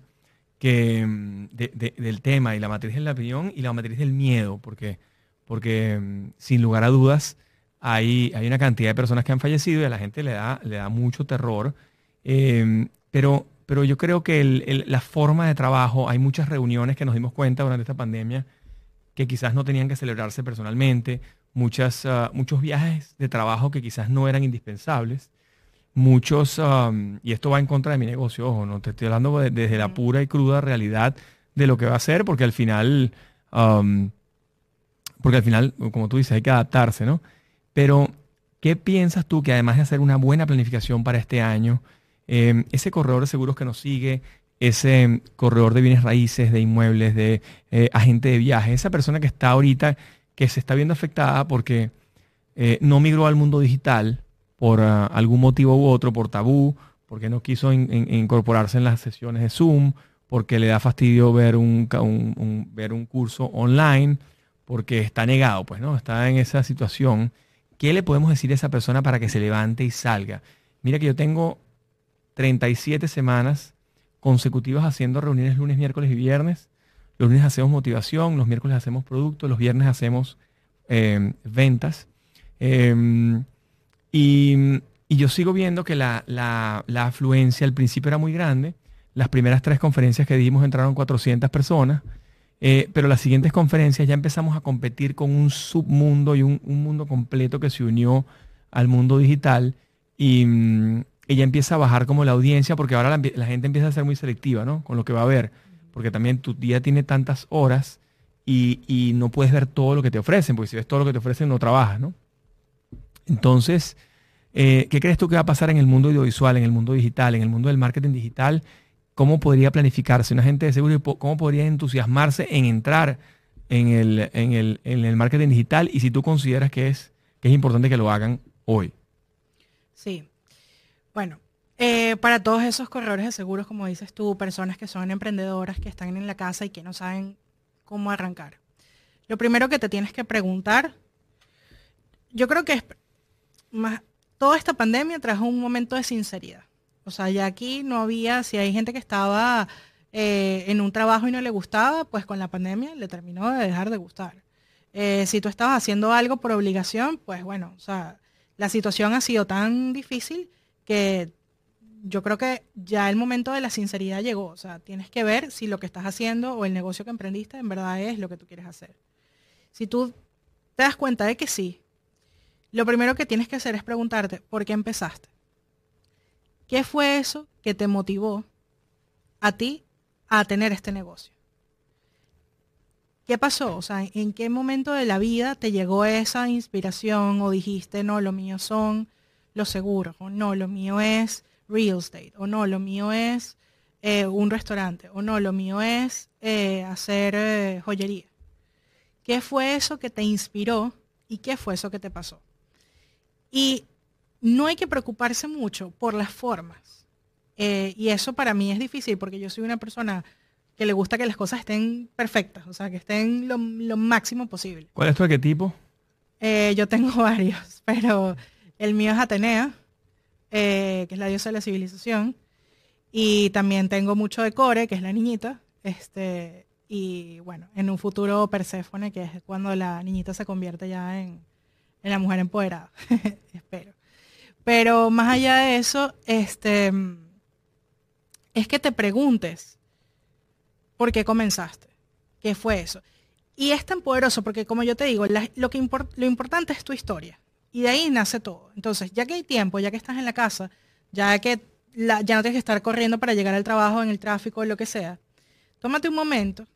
que de, del tema y la matriz de la opinión y la matriz del miedo, porque, porque mm, sin lugar a dudas hay, hay una cantidad de personas que han fallecido y a la gente le da, le da mucho terror. Eh, pero, pero yo creo que el, la forma de trabajo, hay muchas reuniones que nos dimos cuenta durante esta pandemia que quizás no tenían que celebrarse personalmente, muchas, uh, muchos viajes de trabajo que quizás no eran indispensables, muchos, um, y esto va en contra de mi negocio, ojo, no te estoy hablando de, desde la pura y cruda realidad de lo que va a ser, porque al final, um, porque al final, como tú dices, hay que adaptarse, ¿no? Pero, ¿qué piensas tú que además de hacer una buena planificación para este año, eh, ese corredor de seguros que nos sigue, ese corredor de bienes raíces, de inmuebles, de eh, agente de viaje, esa persona que está ahorita, que se está viendo afectada porque eh, no migró al mundo digital por uh, algún motivo u otro, por tabú, porque no quiso in, in, incorporarse en las sesiones de Zoom, porque le da fastidio ver un, ver un curso online, porque está negado, pues, ¿no? Está en esa situación. ¿Qué le podemos decir a esa persona para que se levante y salga? Mira que yo tengo 37 semanas consecutivas haciendo reuniones lunes, miércoles y viernes. Los lunes hacemos motivación, los miércoles hacemos productos, los viernes hacemos eh, ventas. Eh, y, yo sigo viendo que la, la, la, afluencia al principio era muy grande. Las primeras tres conferencias que dimos entraron 400 personas. Eh, pero las siguientes conferencias ya empezamos a competir con un submundo y un, un mundo completo que se unió al mundo digital. Y, ella empieza a bajar como la audiencia porque ahora la, la, gente empieza a ser muy selectiva, ¿no? Con lo que va a ver. Porque también tu día tiene tantas horas y, y, no puedes ver todo lo que te ofrecen, porque si ves todo lo que te ofrecen no trabajas, ¿no? Entonces, eh, ¿qué crees tú que va a pasar en el mundo audiovisual, en el mundo digital, en el mundo del marketing digital? ¿Cómo podría planificarse una gente de seguro? ¿Cómo podría entusiasmarse en entrar en el, en el, en el marketing digital? Y si tú consideras que es, que es importante que lo hagan hoy. Sí, bueno, eh, para todos esos corredores de seguros, como dices tú, personas que son emprendedoras, que están en la casa y que no saben cómo arrancar. Lo primero que te tienes que preguntar, yo creo que es más, toda esta pandemia trajo un momento de sinceridad. O sea, ya aquí no había, si hay gente que estaba eh, en un trabajo y no le gustaba, pues con la pandemia le terminó de dejar de gustar. Eh, si tú estabas haciendo algo por obligación, pues bueno, o sea, la situación ha sido tan difícil que yo creo que ya el momento de la sinceridad llegó. O sea, tienes que ver si lo que estás haciendo o el negocio que emprendiste en verdad es lo que tú quieres hacer. Si tú te das cuenta de que sí, lo primero que tienes que hacer es preguntarte, ¿por qué empezaste? ¿Qué fue eso que te motivó a ti a tener este negocio? ¿Qué pasó? O sea, ¿en qué momento de la vida te llegó esa inspiración o dijiste, no, lo mío son los seguros, o no, lo mío es real estate, o no, lo mío es eh, un restaurante, o no, lo mío es eh, hacer eh, joyería. ¿Qué fue eso que te inspiró y qué fue eso que te pasó? Y no hay que preocuparse mucho por las formas. y eso para mí es difícil porque yo soy una persona que le gusta que las cosas estén perfectas, o sea, que estén lo, lo máximo posible. ¿Cuál es tu arquetipo? yo tengo <laughs> varios, pero el mío es Atenea, eh, que es la diosa de la civilización. Y también tengo mucho de Core, que es la niñita. Este, y bueno, en un futuro Perséfone, que es cuando la niñita se convierte ya en, en la mujer empoderada, <laughs> espero. Pero más allá de eso, este, es que te preguntes por qué comenzaste, qué fue eso. Y es tan poderoso porque, como yo te digo, la- lo, que lo importante es tu historia. Y de ahí nace todo. Entonces, ya que hay tiempo, ya que estás en la casa, ya que la- ya no tienes que estar corriendo para llegar al trabajo, en el tráfico, lo que sea, tómate un momento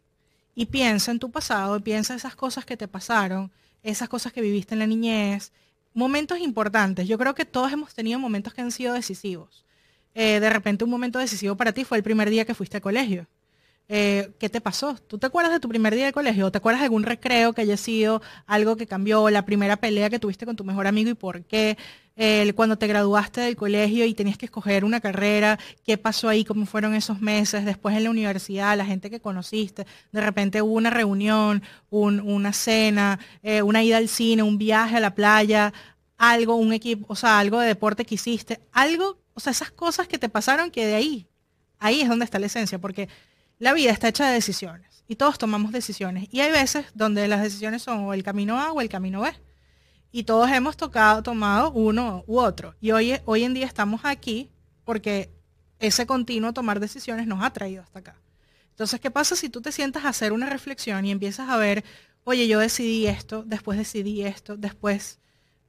y piensa en tu pasado, piensa esas cosas que te pasaron, esas cosas que viviste en la niñez, momentos importantes. Yo creo que todos hemos tenido momentos que han sido decisivos. Eh, de repente un momento decisivo para ti fue el primer día que fuiste al colegio. Eh, ¿Qué te pasó? ¿Tú te acuerdas de tu primer día de colegio? ¿O te acuerdas de algún recreo que haya sido algo que cambió? La primera pelea que tuviste con tu mejor amigo y por qué? Cuando te graduaste del colegio y tenías que escoger una carrera, ¿qué pasó ahí? ¿Cómo fueron esos meses? Después en la universidad, la gente que conociste, de repente hubo una reunión, un- una cena, eh, una ida al cine, un viaje a la playa, algo, un equipo, o sea, algo de deporte que hiciste, algo, o sea, esas cosas que te pasaron que de ahí, ahí es donde está la esencia, porque la vida está hecha de decisiones y todos tomamos decisiones. Y hay veces donde las decisiones son o el camino A o el camino B. Y todos hemos tocado, tomado uno u otro. Y hoy, hoy en día estamos aquí porque ese continuo tomar decisiones nos ha traído hasta acá. Entonces, ¿qué pasa si tú te sientas a hacer una reflexión y empiezas a ver, oye, yo decidí esto, después decidí esto, después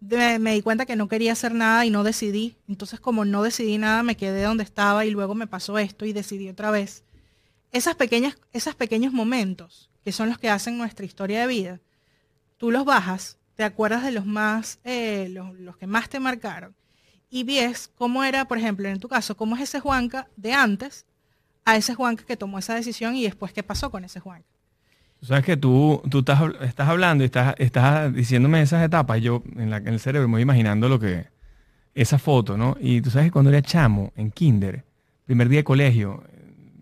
de- me di cuenta que no quería hacer nada y no decidí. Entonces, como no decidí nada, me quedé donde estaba y luego me pasó esto y decidí otra vez esas pequeñas, esos pequeños momentos, que son los que hacen nuestra historia de vida, tú los bajas, te acuerdas de los más, eh, los, que más te marcaron, y ves cómo era, por ejemplo, en tu caso, cómo es ese Juanca de antes a ese Juanca que tomó esa decisión y después qué pasó con ese Juanca. Tú sabes que tú, tú estás, estás hablando y estás, diciéndome esas etapas. Yo en, la- el cerebro me voy imaginando lo que. Esa foto, ¿no? Y tú sabes que cuando era chamo, en kinder, primer día de colegio,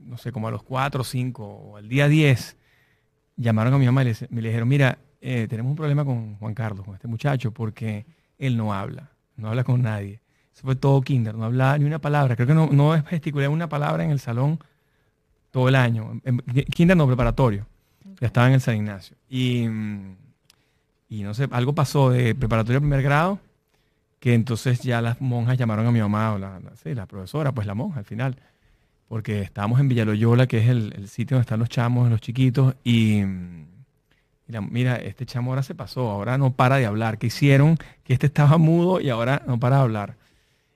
no sé, como a los 4 o 5, o al día 10, llamaron a mi mamá y me le dijeron: Mira, eh, tenemos un problema con Juan Carlos, con este muchacho, porque él no habla, no habla con nadie. Eso fue todo kinder, no hablaba ni una palabra. Creo que no, no gesticulé una palabra en el salón todo el año. En- kinder no, preparatorio. Ya estaba en el San Ignacio. Y, mm, y no sé, algo pasó de preparatorio a primer grado, que entonces ya las monjas llamaron a mi mamá, o la, la- sí, la profesora, pues la monja al final, porque estábamos en Villaloyola, que es el, el sitio donde están los chamos, los chiquitos, y, la- mira, este chamo ahora se pasó, ahora no para de hablar. ¿Qué hicieron? Que este estaba mudo y ahora no para de hablar.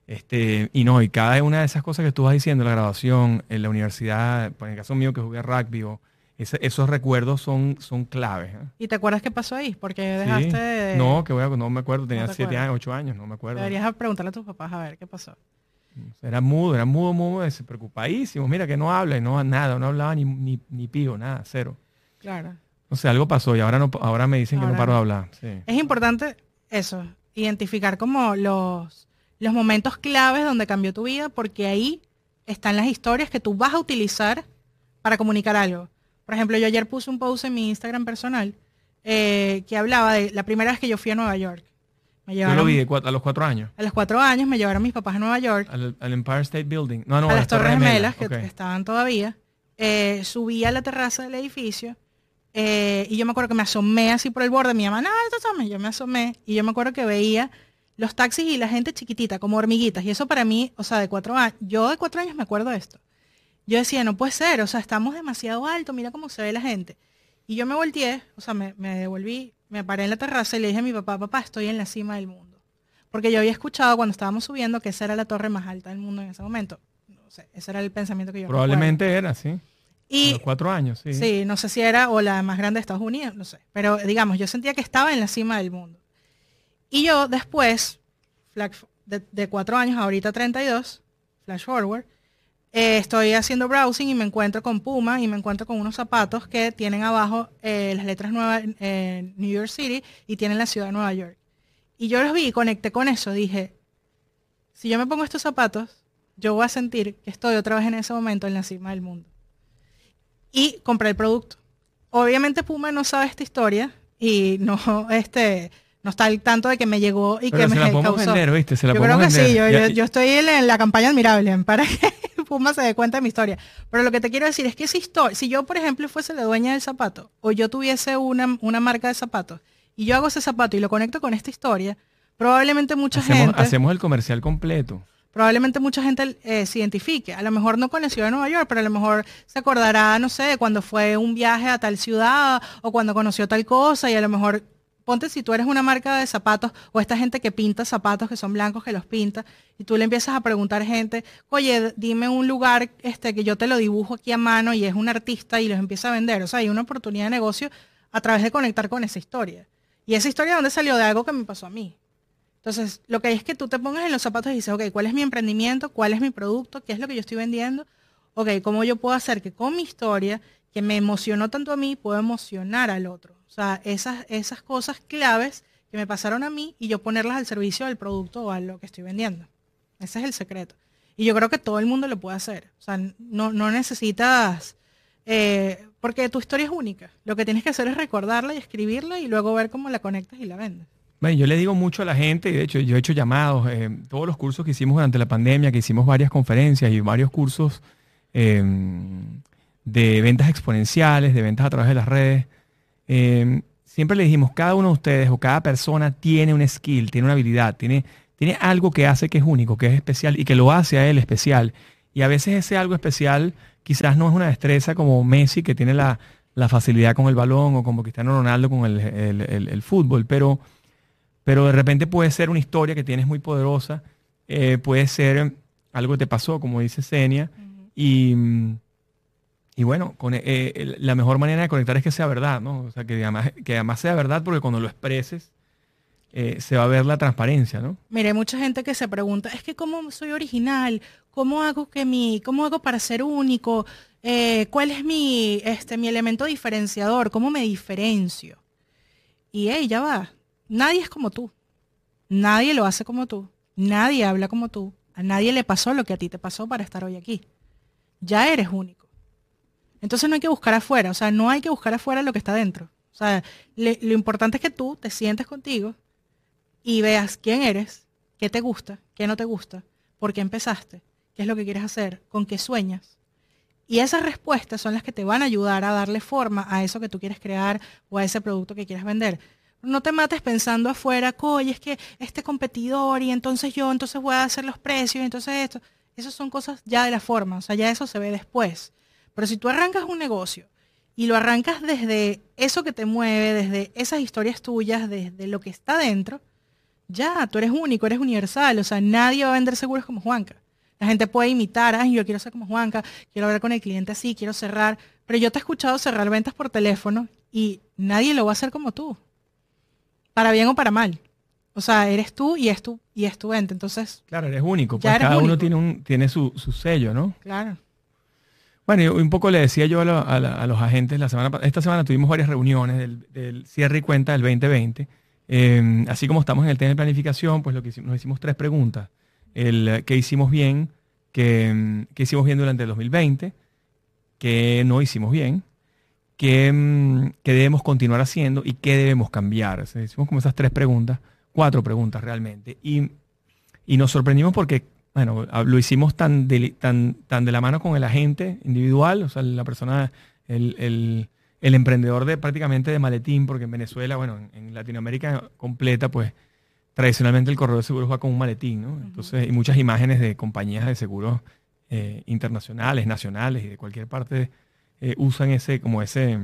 Este, y no, y cada una de esas cosas que tú vas diciendo, la graduación, en la universidad, pues en el caso mío que jugué rugby, o ese- esos recuerdos son, son claves. ¿eh? ¿Y te acuerdas qué pasó ahí? Porque Sí. dejaste de... No, que voy a, no me acuerdo, tenía te siete acuerdas. años, ocho años, no me acuerdo. Deberías preguntarle a tus papás a ver qué pasó. Era mudo, era mudo, mudo, preocupadísimo. Mira que no habla y no nada, no hablaba ni, ni, ni pío, nada, cero. Claro. No sé, algo pasó y ahora no, ahora me dicen que no paro de hablar. Sí. Es importante eso, identificar como los, los momentos claves donde cambió tu vida, porque ahí están las historias que tú vas a utilizar para comunicar algo. Por ejemplo, yo ayer puse un post en mi Instagram personal eh, que hablaba de la primera vez que yo fui a Nueva York. Me Yo lo vi de cuat- a los cuatro años, a los cuatro años me llevaron mis papás a Nueva York, al, al Empire State Building. No, no, a las Torres Gemelas, que estaban todavía. Eh, subí a la terraza del edificio eh, y yo me acuerdo que me asomé así por el borde. Mi mamá, no, no te asomes". Yo me asomé y yo me acuerdo que veía los taxis y la gente chiquitita, como hormiguitas. Y eso para mí, o sea, de cuatro años, yo de cuatro años me acuerdo de esto. Yo decía, no puede ser, o sea, estamos demasiado alto, mira cómo se ve la gente. Y yo me volteé, o sea, me, me devolví, me paré en la terraza y le dije a mi papá, papá, estoy en la cima del mundo. Porque yo había escuchado cuando estábamos subiendo que esa era la torre más alta del mundo en ese momento. No sé, ese era el pensamiento que yo. Probablemente era, sí. A Y los cuatro años, sí. sí. no sé si era o la más grande de Estados Unidos, no sé. Pero digamos, yo sentía que estaba en la cima del mundo. Y yo después, de, de cuatro años, ahorita 32, flash forward, eh, estoy haciendo browsing y me encuentro con Puma y me encuentro con unos zapatos que tienen abajo eh, las letras nuevas en New York City y tienen la ciudad de Nueva York. Y yo los vi y conecté con eso. Dije, si yo me pongo estos zapatos, yo voy a sentir que estoy otra vez en ese momento en la cima del mundo. Y compré el producto. Obviamente Puma no sabe esta historia y no, este, no está al tanto de que me llegó y Pero que se me la podemos causó. vender, ¿viste? Se la yo creo que vender. sí, yo, Ya- yo- yo estoy en la, en la campaña admirable <laughs> para que Pumba se dé cuenta de mi historia. Pero lo que te quiero decir es que esa historia, si yo, por ejemplo, fuese la dueña del zapato, o yo tuviese una, una marca de zapatos, y yo hago ese zapato y lo conecto con esta historia, probablemente mucha hacemos, gente... hacemos el comercial completo. Probablemente mucha gente eh, se identifique. A lo mejor no con la ciudad de Nueva York, pero a lo mejor se acordará, no sé, cuando fue un viaje a tal ciudad o cuando conoció tal cosa y a lo mejor, ponte si tú eres una marca de zapatos o esta gente que pinta zapatos que son blancos que los pinta y tú le empiezas a preguntar gente, oye, dime un lugar este que yo te lo dibujo aquí a mano y es un artista y los empieza a vender. O sea, hay una oportunidad de negocio a través de conectar con esa historia. Y esa historia, ¿dónde salió? De algo que me pasó a mí. Entonces, lo que es que tú te pongas en los zapatos y dices, ok, ¿cuál es mi emprendimiento? ¿Cuál es mi producto? ¿Qué es lo que yo estoy vendiendo? Ok, ¿cómo yo puedo hacer que con mi historia, que me emocionó tanto a mí, puedo emocionar al otro? O sea, esas, esas cosas claves que me pasaron a mí y yo ponerlas al servicio del producto o a lo que estoy vendiendo. Ese es el secreto. Y yo creo que todo el mundo lo puede hacer. O sea, no, no necesitas, eh, porque tu historia es única. Lo que tienes que hacer es recordarla y escribirla y luego ver cómo la conectas y la vendes. Bueno, yo le digo mucho a la gente, y de hecho yo he hecho llamados, eh, todos los cursos que hicimos durante la pandemia, que hicimos varias conferencias y varios cursos eh, de ventas exponenciales, de ventas a través de las redes, eh, siempre le dijimos, cada uno de ustedes o cada persona tiene un skill, tiene una habilidad, tiene, tiene algo que hace que es único, que es especial y que lo hace a él especial. Y a veces ese algo especial quizás no es una destreza como Messi, que tiene la, la facilidad con el balón, o como Cristiano Ronaldo con el- el- el fútbol, pero pero de repente puede ser una historia que tienes muy poderosa, eh, puede ser algo que te pasó, como dice Senia, y, mm, y bueno, con, eh, eh, la mejor manera de conectar es que sea verdad, ¿no? O sea, que además, que además sea verdad porque cuando lo expreses eh, se va a ver la transparencia, ¿no? Mire, hay mucha gente que se pregunta, es que cómo soy original, cómo hago que mi, cómo hago para ser único, Eh, cuál es mi, este, mi elemento diferenciador, cómo me diferencio. Y hey, ya va, nadie es como tú, nadie lo hace como tú, nadie habla como tú, a nadie le pasó lo que a ti te pasó para estar hoy aquí. Ya eres único. Entonces no hay que buscar afuera, o sea, no hay que buscar afuera lo que está dentro. O sea, lo importante es que tú te sientes contigo y veas quién eres, qué te gusta, qué no te gusta, por qué empezaste, qué es lo que quieres hacer, con qué sueñas. Y esas respuestas son las que te van a ayudar a darle forma a eso que tú quieres crear o a ese producto que quieres vender. No te mates pensando afuera, oye, es que este competidor y entonces yo, entonces voy a hacer los precios y entonces esto. Esas son cosas ya de la forma, o sea, ya eso se ve después. Pero si tú arrancas un negocio y lo arrancas desde eso que te mueve, desde esas historias tuyas, desde lo que está dentro, ya, tú eres único, eres universal, o sea, nadie va a vender seguros como Juanca. La gente puede imitar, ay, yo quiero ser como Juanca, quiero hablar con el cliente así, quiero cerrar, pero yo te he escuchado cerrar ventas por teléfono y nadie lo va a hacer como tú, para bien o para mal. O sea, eres tú y es tu, y es tu venta, entonces, Claro, eres único, pues eres cada uno tiene, un, tiene su, su sello, ¿no? claro. Bueno, y un poco le decía yo a, a la- a los agentes, la semana, esta semana tuvimos varias reuniones del, del cierre y cuenta del 2020. Eh, así como estamos en el tema de planificación, pues lo que hicimos, nos hicimos tres preguntas. El, eh, ¿Qué hicimos bien? ¿Qué, mm, qué hicimos bien durante el 2020? ¿Qué no hicimos bien? ¿Qué, mm, qué debemos continuar haciendo? ¿Y qué debemos cambiar? O sea, hicimos como esas tres preguntas, cuatro preguntas realmente. Y, y nos sorprendimos porque bueno, lo hicimos tan de, tan, tan de la mano con el agente individual, o sea, la persona, el, el- el emprendedor de prácticamente de maletín, porque en Venezuela, bueno, en, en Latinoamérica completa, pues tradicionalmente el corredor de seguros va con un maletín, ¿no? Entonces, y muchas imágenes de compañías de seguros eh, internacionales, nacionales y de cualquier parte eh, usan ese, como ese,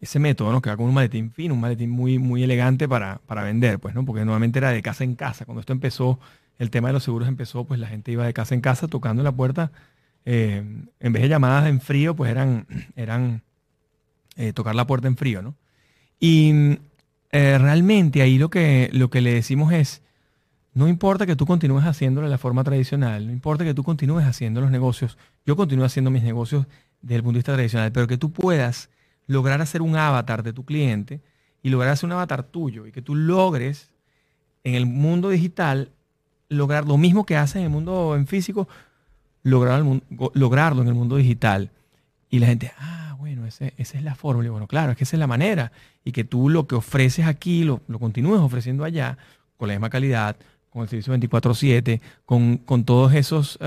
ese método, ¿no? Que va con un maletín fino, un maletín muy, muy elegante para, para vender, pues, ¿no? Porque normalmente era de casa en casa. Cuando esto empezó, el tema de los seguros empezó, pues la gente iba de casa en casa tocando la puerta. eh, en vez de llamadas en frío, pues eran, eran eh, tocar la puerta en frío, ¿no? Y realmente ahí lo que, lo que le decimos es, no importa que tú continúes haciéndolo de la forma tradicional, no importa que tú continúes haciendo los negocios, yo continúo haciendo mis negocios desde el punto de vista tradicional, pero que tú puedas lograr hacer un avatar de tu cliente y lograr hacer un avatar tuyo y que tú logres en el mundo digital lograr lo mismo que haces en el mundo en físico, lograr lograrlo en el mundo digital. Y la gente, ah, bueno, ese- esa es la fórmula. Bueno, claro, es que esa es la manera. Y que tú lo que ofreces aquí lo, lo continúes ofreciendo allá con la misma calidad, con el servicio 24/7, con, con todos esos,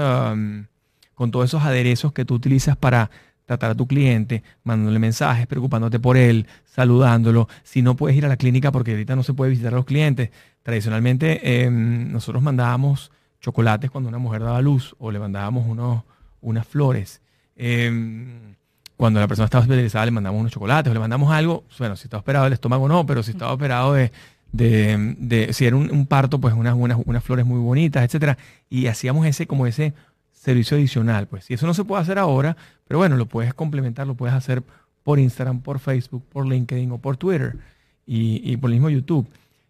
con todos esos aderezos que tú utilizas para tratar a tu cliente, mandándole mensajes, preocupándote por él, saludándolo. Si no puedes ir a la clínica porque ahorita no se puede visitar a los clientes, tradicionalmente em, nosotros mandábamos chocolates cuando una mujer daba luz o le mandábamos unos, unas flores. Em, cuando la persona estaba hospitalizada le mandamos unos chocolates o le mandamos algo, bueno, si estaba operado del estómago no, pero si estaba operado de, de, si era un, parto, pues unas, unas, unas flores muy bonitas, etcétera. Y hacíamos ese, como ese servicio adicional, pues. Y eso no se puede hacer ahora, pero bueno, lo puedes complementar, lo puedes hacer por Instagram, por Facebook, por LinkedIn o por Twitter y, por el mismo YouTube.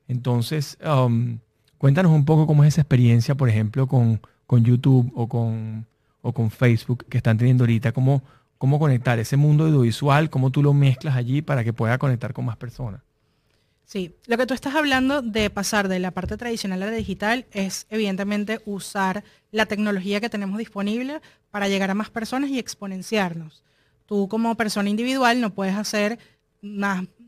Entonces, um, cuéntanos un poco cómo es esa experiencia, por ejemplo, con, con YouTube o con, o con Facebook que están teniendo ahorita, cómo, cómo conectar ese mundo audiovisual, cómo tú lo mezclas allí para que pueda conectar con más personas. Sí, lo que tú estás hablando de pasar de la parte tradicional a la digital es evidentemente usar la tecnología que tenemos disponible para llegar a más personas y exponenciarnos. Tú como persona individual no puedes hacer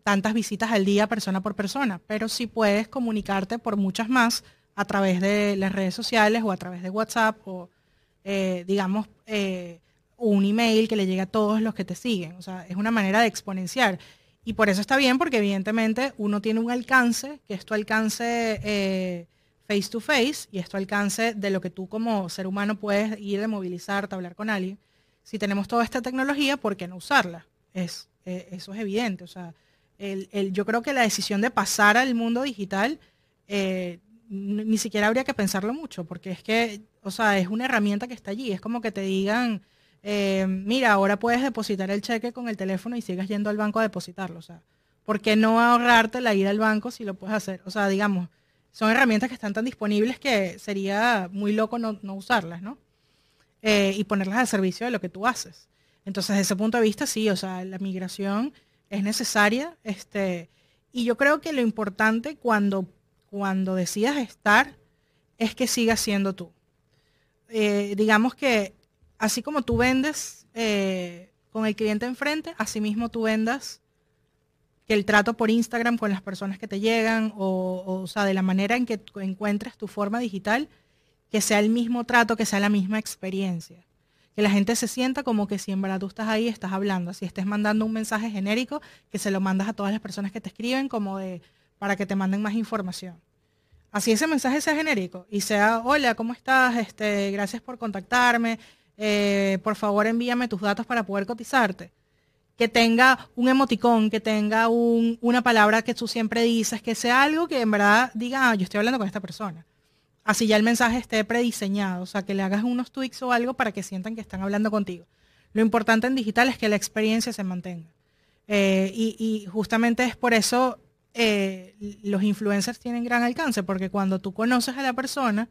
tantas visitas al día persona por persona, pero sí puedes comunicarte por muchas más a través de las redes sociales o a través de WhatsApp o eh, digamos eh, un email que le llegue a todos los que te siguen. O sea, es una manera de exponenciar. Y por eso está bien, porque evidentemente uno tiene un alcance, que es tu alcance eh, face to face, y es tu alcance de lo que tú como ser humano puedes ir de movilizarte, hablar con alguien. Si tenemos toda esta tecnología, ¿por qué no usarla? Es, eh, eso es evidente. O sea, el, yo creo que la decisión de pasar al mundo digital eh, ni siquiera habría que pensarlo mucho, porque es que, o sea, es una herramienta que está allí. Es como que te digan, eh, mira, ahora puedes depositar el cheque con el teléfono y sigas yendo al banco a depositarlo. O sea, ¿por qué no ahorrarte la ida al banco si lo puedes hacer? O sea, digamos, son herramientas que están tan disponibles que sería muy loco no, usarlas, ¿no? Eh, y ponerlas al servicio de lo que tú haces. Entonces, desde ese punto de vista, sí, o sea, la migración es necesaria. Este, y yo creo que lo importante cuando, cuando decidas estar es que sigas siendo tú. Eh, digamos que así como tú vendes eh, con el cliente enfrente, así mismo tú vendas que el trato por Instagram con las personas que te llegan o, o, sea, de la manera en que encuentres tu forma digital, que sea el mismo trato, que sea la misma experiencia. Que la gente se sienta como que si en verdad tú estás ahí, estás hablando. Si estés mandando un mensaje genérico, que se lo mandas a todas las personas que te escriben como de para que te manden más información. Así ese mensaje sea genérico y sea, hola, ¿cómo estás? Este, gracias por contactarme. Eh, por favor envíame tus datos para poder cotizarte. Que tenga un emoticón, que tenga una palabra que tú siempre dices, que sea algo que en verdad diga, ah, yo estoy hablando con esta persona. Así ya el mensaje esté prediseñado, o sea, que le hagas unos tweaks o algo para que sientan que están hablando contigo. Lo importante en digital es que la experiencia se mantenga. Eh, y, justamente es por eso eh, los influencers tienen gran alcance, porque cuando tú conoces a la persona,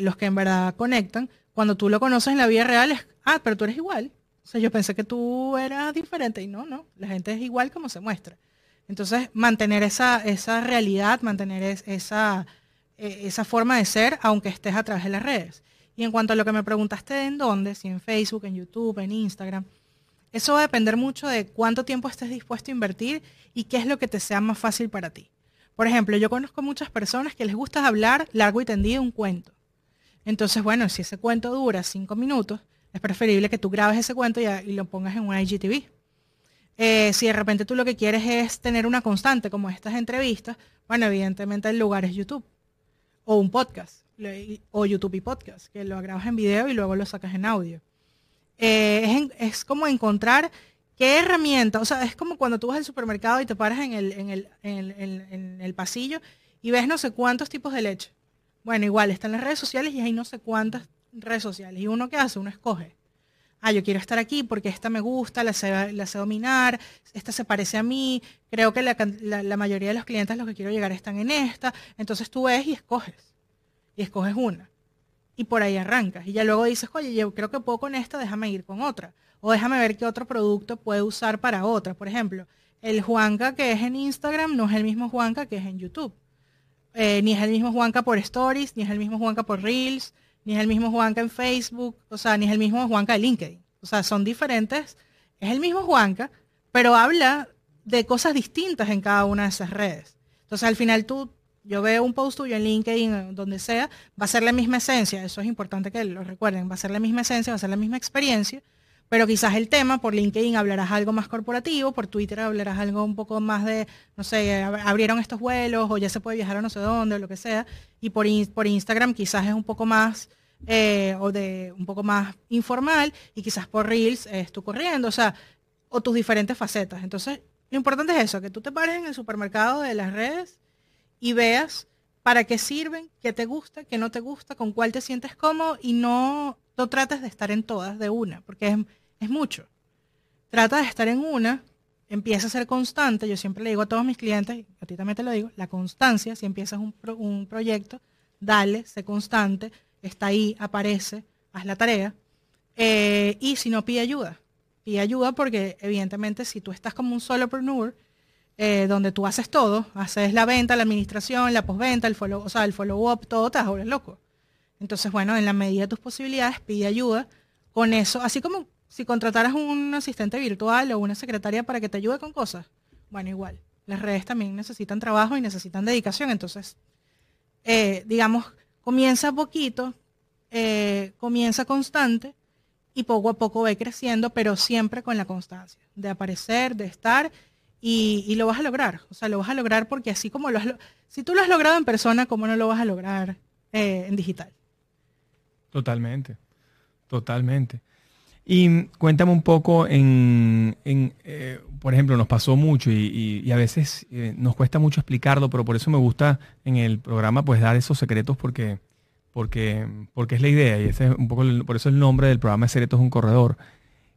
los que en verdad conectan, cuando tú lo conoces en la vida real es, ah, pero tú eres igual. O sea, yo pensé que tú eras diferente y no, no, la gente es igual como se muestra. Entonces, mantener esa, esa realidad, mantener esa, e, esa forma de ser, aunque estés a través de las redes. Y en cuanto a lo que me preguntaste en dónde, si en Facebook, en YouTube, en Instagram, eso va a depender mucho de cuánto tiempo estés dispuesto a invertir y qué es lo que te sea más fácil para ti. Por ejemplo, yo conozco muchas personas que les gusta hablar largo y tendido un cuento. Entonces, bueno, si ese cuento dura cinco minutos, es preferible que tú grabes ese cuento y, lo pongas en una IGTV. Eh, si de repente tú lo que quieres es tener una constante como estas entrevistas, bueno, evidentemente el lugar es YouTube o un podcast o YouTube y podcast, que lo grabas en video y luego lo sacas en audio. Eh, es, como encontrar qué herramienta, o sea, es como cuando tú vas al supermercado y te paras en el, en el pasillo y ves no sé cuántos tipos de leche. Bueno, igual, están las redes sociales y hay no sé cuántas redes sociales. ¿Y uno qué hace? Uno escoge. Ah, yo quiero estar aquí porque esta me gusta, la sé, la sé dominar, esta se parece a mí, creo que la, mayoría de los clientes a los que quiero llegar están en esta. Entonces tú ves y escoges. Y escoges una. Y por ahí arrancas. Y ya luego dices, oye, yo creo que puedo con esta, déjame ir con otra. O déjame ver qué otro producto puedo usar para otra. Por ejemplo, el Juanca que es en Instagram no es el mismo Juanca que es en YouTube. Eh, ni es el mismo Juanca por Stories, ni es el mismo Juanca por Reels, ni es el mismo Juanca en Facebook, o sea, ni es el mismo Juanca de LinkedIn. O sea, son diferentes. Es el mismo Juanca, pero habla de cosas distintas en cada una de esas redes. Entonces, al final tú yo veo un post tuyo en LinkedIn, donde sea, va a ser la misma esencia, eso es importante que lo recuerden, va a ser la misma esencia, va a ser la misma experiencia, pero quizás el tema, por LinkedIn hablarás algo más corporativo, por Twitter hablarás algo un poco más de, no sé, ab- abrieron estos vuelos o ya se puede viajar a no sé dónde o lo que sea, y por, por Instagram quizás es un poco más, eh, o de un poco más informal, y quizás por Reels es tú corriendo, o sea, o tus diferentes facetas. Entonces, lo importante es eso, que tú te pares en el supermercado de las redes y veas para qué sirven, qué te gusta, qué no te gusta, con cuál te sientes cómodo y no, no trates de estar en todas de una, porque es, es mucho. Trata de estar en una, empieza a ser constante. Yo siempre le digo a todos mis clientes, a ti también te lo digo, la constancia, si empiezas un, un proyecto, dale, sé constante, está ahí, aparece, haz la tarea. Eh, y si no, pide ayuda. Pide ayuda porque evidentemente si tú estás como un solopreneur, eh, donde tú haces todo, haces la venta, la administración, la postventa, el follow, o sea, el follow-up, todo, te volver loco. Entonces, bueno, en la medida de tus posibilidades, pide ayuda con eso, así como si contrataras un asistente virtual o una secretaria para que te ayude con cosas. Bueno, igual, las redes también necesitan trabajo y necesitan dedicación, entonces, eh, digamos, comienza poquito, eh, comienza constante y poco a poco ve creciendo, pero siempre con la constancia de aparecer, de estar y, lo vas a lograr. O sea, lo vas a lograr porque así como lo has, si tú lo has logrado en persona, ¿cómo no lo vas a lograr eh, en digital? Totalmente, totalmente. Y cuéntame un poco en, en, eh, por ejemplo, nos pasó mucho y, a veces eh, nos cuesta mucho explicarlo, pero por eso me gusta en el programa pues dar esos secretos porque, porque, porque es la idea y ese es un poco el- por eso el nombre del programa Secretos un Corredor.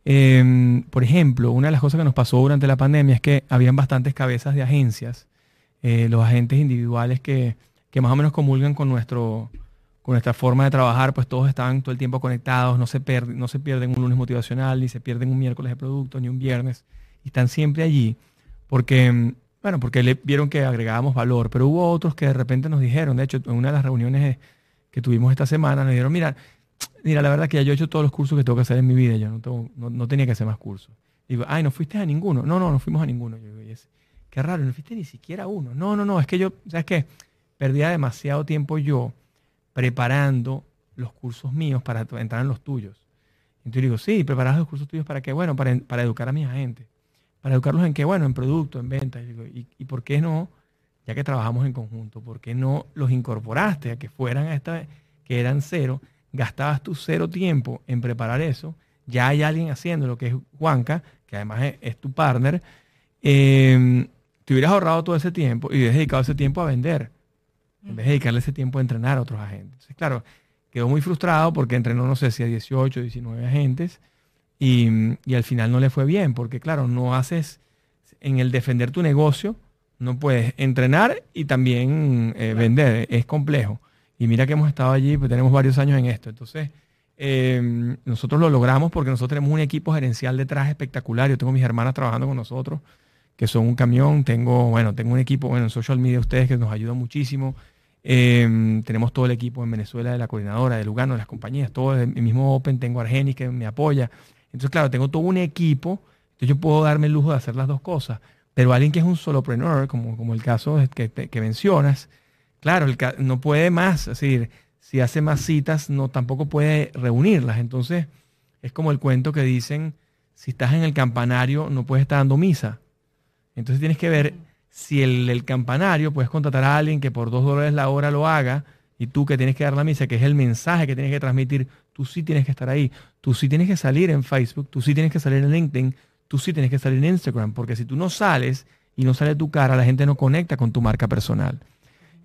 Em, por ejemplo, una de las cosas que nos pasó durante la pandemia es que habían bastantes cabezas de agencias, eh, los agentes individuales que, que más o menos comulgan con nuestro, con nuestra forma de trabajar, pues todos estaban todo el tiempo conectados, no se, per- no se pierden un lunes motivacional, ni se pierden un miércoles de producto, ni un viernes, y están siempre allí, porque, bueno, porque le vieron que agregábamos valor, pero hubo otros que de repente nos dijeron, de hecho, en una de las reuniones que tuvimos esta semana, nos dijeron, mira, mira, la verdad que ya yo he hecho todos los cursos que tengo que hacer en mi vida, yo no, tengo- no, no tenía que hacer más cursos. Digo, ay, ¿no fuiste a ninguno? No, no, no fuimos a ninguno. Yo digo, "Y es- qué raro, no fuiste ni siquiera a uno. No, no, no, es que yo, ¿sabes qué? Perdía demasiado tiempo yo preparando los cursos míos para entrar en los tuyos. Entonces digo, sí, preparar los cursos tuyos para qué? Bueno, para, para educar a mis agentes. Para educarlos en qué? Bueno, en producto, en venta. Y, ¿y, y por qué no, ya que trabajamos en conjunto, por qué no los incorporaste a que fueran a esta, que eran cero, gastabas tu cero tiempo en preparar eso, ya hay alguien haciendo lo que es Juanca, que además es, tu partner, eh, te hubieras ahorrado todo ese tiempo y hubieras dedicado ese tiempo a vender, en vez de dedicarle ese tiempo a entrenar a otros agentes. Entonces, claro, quedó muy frustrado porque entrenó, no sé si a 18, 19 agentes y, y al final no le fue bien, porque claro, no haces en el defender tu negocio, no puedes entrenar y también eh, vender, es complejo. Y mira que hemos estado allí, pues tenemos varios años en esto. Entonces, eh, nosotros lo logramos porque nosotros tenemos un equipo gerencial detrás espectacular. Yo tengo mis hermanas trabajando con nosotros, que son un camión. Tengo, bueno, tengo un equipo, bueno, en social media ustedes que nos ayudan muchísimo. Eh, tenemos todo el equipo en Venezuela de la coordinadora, de Lugano, de las compañías, todo el mismo Open. Tengo Argenis que me apoya. Entonces, claro, tengo todo un equipo. Entonces, yo puedo darme el lujo de hacer las dos cosas. Pero alguien que es un solopreneur, como, como el caso que, mencionas, claro, el no puede más, es decir, si hace más citas, no tampoco puede reunirlas. Entonces, es como el cuento que dicen, si estás en el campanario, no puedes estar dando misa. Entonces tienes que ver si el, el campanario, puedes contratar a alguien que por dos dólares la hora lo haga, y tú que tienes que dar la misa, que es el mensaje que tienes que transmitir, tú sí tienes que estar ahí, tú sí tienes que salir en Facebook, tú sí tienes que salir en LinkedIn, tú sí tienes que salir en Instagram, porque si tú no sales y no sale tu cara, la gente no conecta con tu marca personal.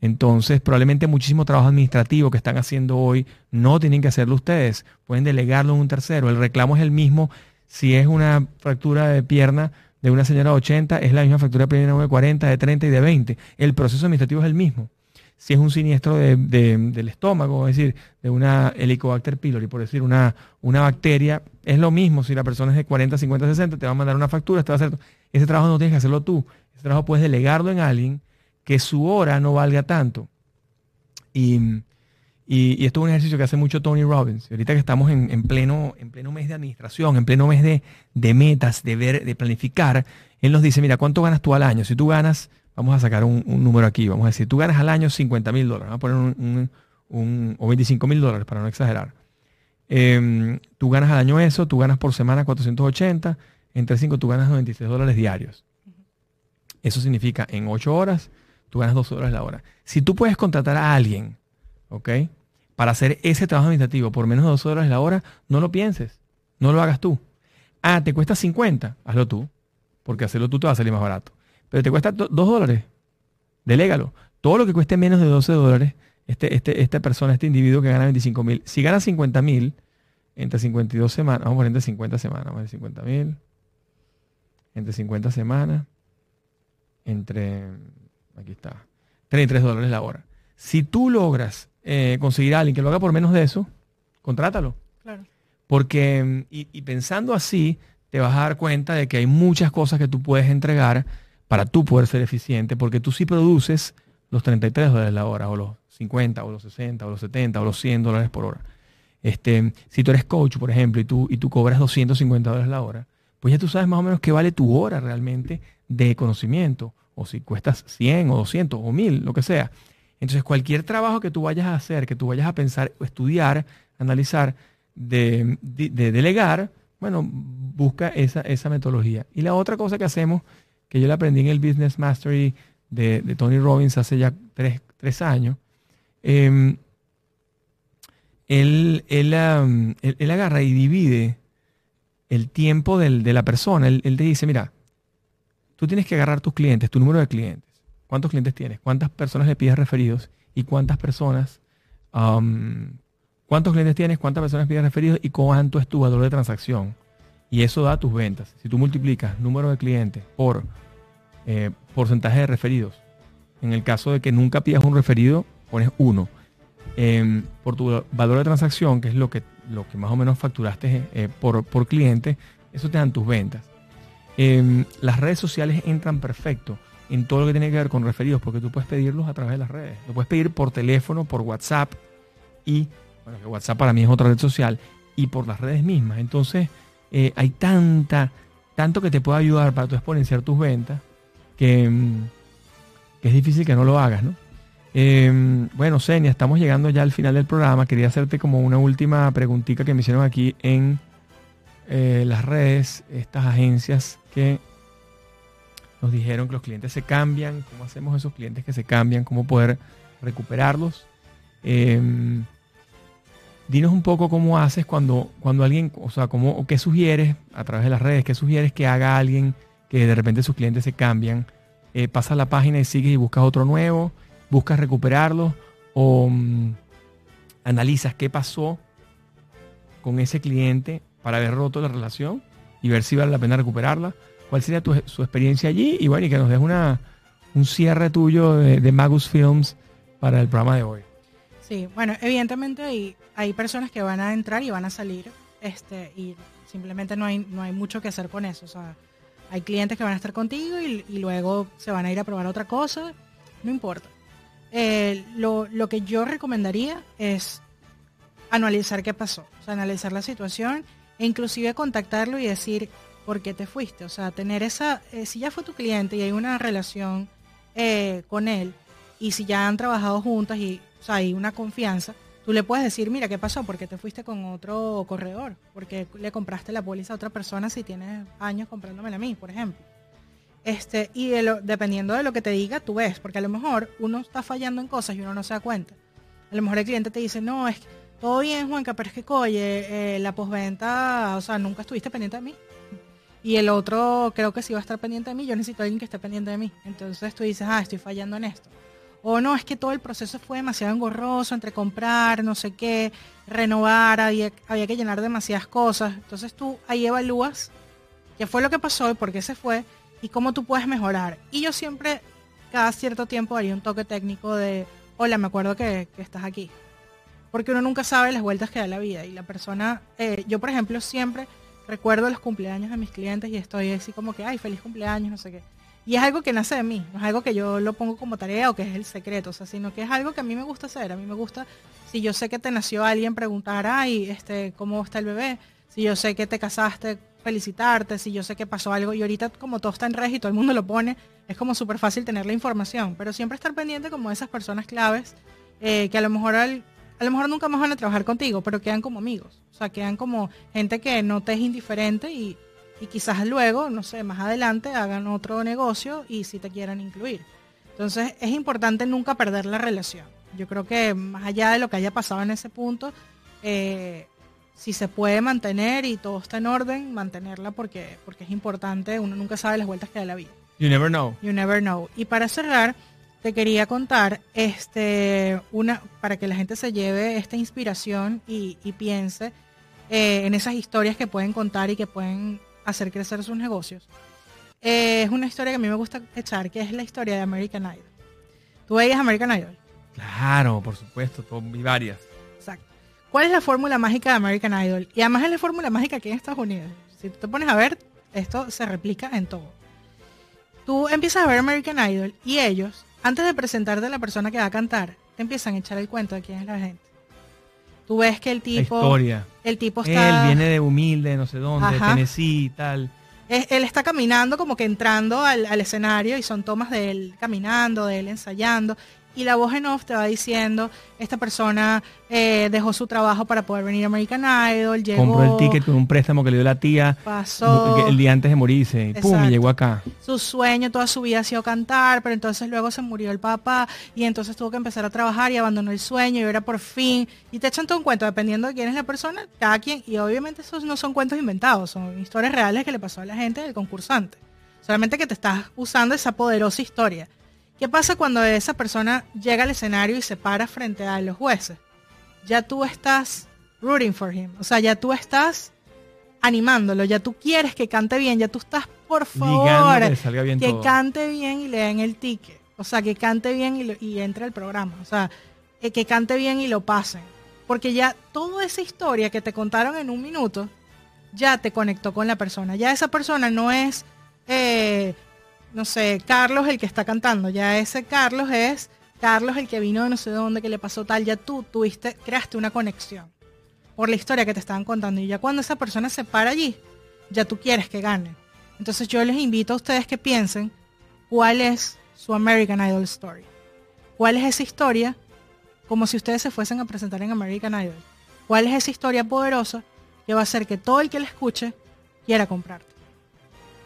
Entonces, probablemente muchísimo trabajo administrativo que están haciendo hoy no tienen que hacerlo ustedes, pueden delegarlo en un tercero. El reclamo es el mismo. Si es una fractura de pierna de una señora de 80, es la misma fractura de pierna de 40, de 30 y de 20. El proceso administrativo es el mismo. Si es un siniestro de- de- del estómago, es decir, de una Helicobacter pylori, por decir, una, una bacteria, es lo mismo. Si la persona es de 40, 50, 60, te va a mandar una factura, te va a hacer... Ese trabajo no tienes que hacerlo tú. Ese trabajo puedes delegarlo en alguien que su hora no valga tanto. Y, y- y esto es un ejercicio que hace mucho Tony Robbins. Y ahorita que estamos en, en pleno, en pleno mes de administración, en pleno mes de, de metas, de ver, de planificar, él nos dice, mira, ¿cuánto ganas tú al año? Si tú ganas vamos a sacar un, un número aquí, vamos a decir, tú ganas al año 50 mil dólares, vamos a poner un, un- un- o 25 mil dólares para no exagerar. Em, tú ganas al año eso, tú ganas por semana 480, entre 5 tú ganas 96 dólares diarios. Eso significa en 8 horas, tú ganas 2 dólares la hora. Si tú puedes contratar a alguien, ¿ok? Para hacer ese trabajo administrativo por menos de 2 dólares la hora, no lo pienses, no lo hagas tú. Ah, te cuesta 50, hazlo tú, porque hacerlo tú te va a salir más barato. Pero te cuesta 2 dólares, delégalo. Todo lo que cueste menos de 12 dólares, este, este, esta persona, este individuo que gana 25 mil, si gana 50 mil, entre 52 semanas, vamos a poner entre 50 semanas, vamos a decir 50 mil, entre 50 semanas, entre, aquí está, 33 dólares la hora. Si tú logras eh, conseguir a alguien que lo haga por menos de eso, contrátalo. Claro. Porque, mm, y, y pensando así, te vas a dar cuenta de que hay muchas cosas que tú puedes entregar para tú poder ser eficiente, porque tú sí produces los 33 dólares la hora, o los 50, o los 60, o los 70, o los 100 dólares por hora. Este, si tú eres coach, por ejemplo, y tú, y tú cobras 250 dólares la hora, pues ya tú sabes más o menos qué vale tu hora realmente de conocimiento, o si cuestas 100 o 200 o 1000, lo que sea. Entonces, cualquier trabajo que tú vayas a hacer, que tú vayas a pensar, estudiar, analizar, de, de- de delegar, bueno, busca esa, esa metodología. Y la otra cosa que hacemos, que yo la aprendí en el Business Mastery de, Tony Robbins hace ya tres, tres años, em, él, él, él- agarra y divide el tiempo del- de la persona. Él te dice, mira, tú tienes que agarrar tus clientes, tu número de clientes. ¿Cuántos clientes tienes? ¿Cuántas personas le pides referidos? ¿Y cuántas personas, am, cuántos clientes tienes? ¿Cuántas personas pides referidos? ¿Y cuánto es tu valor de transacción? Y eso da tus ventas. Si tú multiplicas número de clientes por eh, porcentaje de referidos, en el caso de que nunca pidas un referido, pones uno. Em, por tu valor de transacción, que es lo que, lo que más o menos facturaste eh, por, por cliente, eso te dan tus ventas. Em, las redes sociales entran perfecto en todo lo que tiene que ver con referidos, porque tú puedes pedirlos a través de las redes. Lo puedes pedir por teléfono, por WhatsApp y, bueno, que WhatsApp para mí es otra red social, y por las redes mismas. Entonces, eh, hay tanta, tanto que te puede ayudar para tú exponenciar tus ventas, que, mm, que es difícil que no lo hagas, ¿no? Eh, bueno, Senia, estamos llegando ya al final del programa. Quería hacerte como una última preguntita que me hicieron aquí en eh, las redes, estas agencias que nos dijeron que los clientes se cambian, cómo hacemos esos clientes que se cambian, cómo poder recuperarlos. Eh, dinos un poco cómo haces cuando, cuando alguien, o sea, cómo, qué sugieres a través de las redes, qué sugieres que haga alguien que de repente sus clientes se cambian. Eh, pasas la página y sigues y buscas otro nuevo, buscas recuperarlo o mm, analizas qué pasó con ese cliente para haber roto la relación y ver si vale la pena recuperarla. ¿Cuál sería tu, su experiencia allí? Y bueno, y que nos des una, un cierre tuyo de, Magus Films para el programa de hoy. Sí, bueno, evidentemente hay, hay personas que van a entrar y van a salir, este, y simplemente no hay, no hay mucho que hacer con eso. O sea, hay clientes que van a estar contigo y, y luego se van a ir a probar otra cosa, no importa. Eh, lo, lo que yo recomendaría es analizar qué pasó, o sea, analizar la situación e inclusive contactarlo y decir por qué te fuiste. O sea, tener esa, eh, si ya fue tu cliente y hay una relación eh, con él y si ya han trabajado juntas y o sea, hay una confianza, tú le puedes decir, mira, ¿qué pasó? ¿Por qué te fuiste con otro corredor? ¿Por qué le compraste la póliza a otra persona si tienes años comprándomela a mí, por ejemplo? Este, y dependiendo de lo que te diga, tú ves, porque a lo mejor uno está fallando en cosas y uno no se da cuenta. A lo mejor el cliente te dice, no, es que todo bien, Juanca, pero es que, oye, eh, la postventa, o sea, nunca estuviste pendiente de mí. Y el otro creo que sí va a estar pendiente de mí, yo necesito alguien que esté pendiente de mí. Entonces tú dices, ah, estoy fallando en esto. O no, es que todo el proceso fue demasiado engorroso entre comprar, no sé qué, renovar, había, había que llenar demasiadas cosas. Entonces tú ahí evalúas qué fue lo que pasó y por qué se fue y cómo tú puedes mejorar. Y yo siempre, cada cierto tiempo, haría un toque técnico de, hola, me acuerdo que, que estás aquí. Porque uno nunca sabe las vueltas que da la vida. Y la persona, eh, yo por ejemplo, siempre recuerdo los cumpleaños de mis clientes y estoy así como que, ay, feliz cumpleaños, no sé qué. Y es algo que nace de mí, no es algo que yo lo pongo como tarea o que es el secreto, o sea, sino que es algo que a mí me gusta hacer. A mí me gusta, si yo sé que te nació alguien, preguntar, ay, este, ¿cómo está el bebé? Si yo sé que te casaste, felicitarte, si yo sé que pasó algo y ahorita como todo está en red y todo el mundo lo pone, es como súper fácil tener la información, pero siempre estar pendiente como de esas personas claves eh, que a lo mejor a lo mejor nunca más van a trabajar contigo, pero quedan como amigos, o sea, quedan como gente que no te es indiferente y, y quizás luego, no sé, más adelante hagan otro negocio y si te quieran incluir. Entonces es importante nunca perder la relación. Yo creo que más allá de lo que haya pasado en ese punto, eh, si se puede mantener y todo está en orden, mantenerla porque, porque es importante, uno nunca sabe las vueltas que da la vida. You never know. You never know. Y para cerrar, te quería contar este una para que la gente se lleve esta inspiración y, y piense eh, en esas historias que pueden contar y que pueden hacer crecer sus negocios. Eh, es una historia que a mí me gusta echar, que es la historia de American Idol. ¿Tú veías American Idol? Claro, por supuesto, to- vi varias. Exacto. ¿Cuál es la fórmula mágica de American Idol? Y además es la fórmula mágica aquí en Estados Unidos. Si tú te pones a ver, esto se replica en todo. Tú empiezas a ver American Idol y ellos, antes de presentarte a la persona que va a cantar, te empiezan a echar el cuento de quién es la gente. Tú ves que el La tipo, historia. el tipo está, Él viene de humilde, no sé dónde, Ajá. Tennessee y tal. es- él está caminando como que entrando al, al escenario y son tomas de él caminando, de él ensayando. Y la voz en off te va diciendo, esta persona eh, dejó su trabajo para poder venir a American Idol, llegó, Compró el ticket con un préstamo que le dio la tía pasó, el día antes de morirse. Y pum, Exacto. y llegó acá. su sueño toda su vida ha sido cantar, pero entonces luego se murió el papá y entonces tuvo que empezar a trabajar y abandonó el sueño y ahora por fin, y te echan todo un cuento dependiendo de quién es la persona, cada quien, y obviamente esos no son cuentos inventados, son historias reales que le pasó a la gente del concursante. Solamente que te estás usando esa poderosa historia. ¿Qué pasa cuando esa persona llega al escenario y se para frente a los jueces? Ya tú estás rooting for him, o sea, ya tú estás animándolo, ya tú quieres que cante bien, ya tú estás, por favor, que le salga bien que cante bien y le den el ticket. O sea, que cante bien y, lo- y entre al programa. O sea, eh, que cante bien y lo pasen. Porque ya toda esa historia que te contaron en un minuto, ya te conectó con la persona. Ya esa persona no es, eh, no sé, Carlos el que está cantando. Ya ese Carlos es Carlos el que vino de no sé dónde, que le pasó tal. Ya tú tuviste, creaste una conexión por la historia que te estaban contando. Y ya cuando esa persona se para allí, ya tú quieres que gane. Entonces yo les invito a ustedes que piensen cuál es su American Idol Story. ¿Cuál es esa historia como si ustedes se fuesen a presentar en American Idol? ¿Cuál es esa historia poderosa que va a hacer que todo el que la escuche quiera comprarte?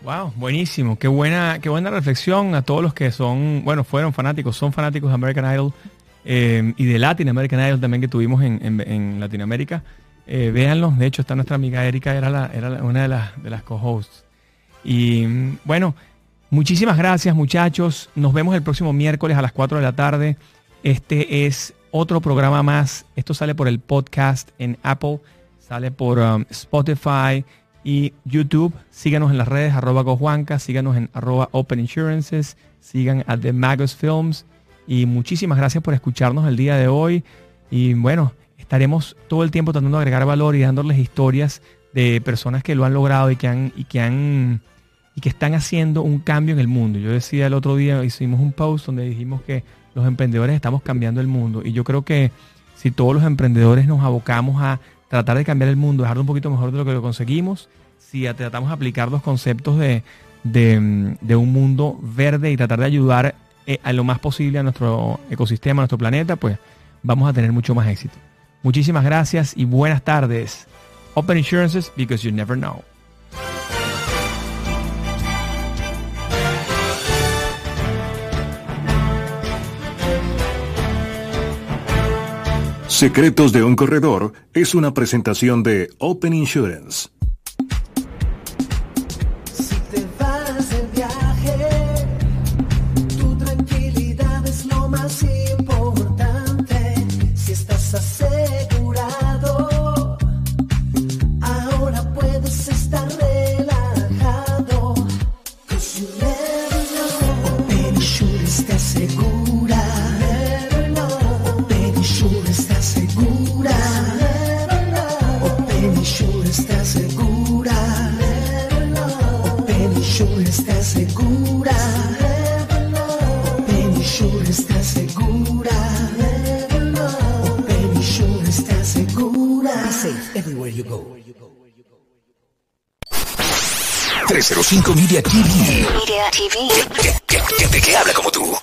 Wow, buenísimo. Qué buena, qué buena reflexión a todos los que son, bueno, fueron fanáticos, son fanáticos de American Idol eh, y de Latin American Idol también que tuvimos en, en- Latinoamérica. Eh, véanlos, de hecho está nuestra amiga Erika, era, la, era una de las, de las co-hosts. Y bueno, muchísimas gracias muchachos. Nos vemos el próximo miércoles a las 4 de la tarde. Este es otro programa más. Esto sale por el podcast en Apple, sale por um, Spotify y YouTube. Síganos en las redes arroba gojuanca, síganos en arroba Open Insurances, sigan a The Magos Films. Y muchísimas gracias por escucharnos el día de hoy. Y bueno, estaremos todo el tiempo tratando de agregar valor y dándoles historias de personas que lo han logrado y que han, y que han y que están haciendo un cambio en el mundo. Yo decía el otro día, hicimos un post donde dijimos que los emprendedores estamos cambiando el mundo. Y yo creo que si todos los emprendedores nos abocamos a tratar de cambiar el mundo, dejarlo un poquito mejor de lo que lo conseguimos, si tratamos de aplicar los conceptos de, de un mundo verde y tratar de ayudar eh, a lo más posible a nuestro ecosistema, a nuestro planeta, pues vamos a tener mucho más éxito. Muchísimas gracias y buenas tardes. Open Insurances, because you never know. Secretos de un corredor es una presentación de Open Insurance. You go. 305 Media TV. Media TV. Que, que, que, que habla como tú.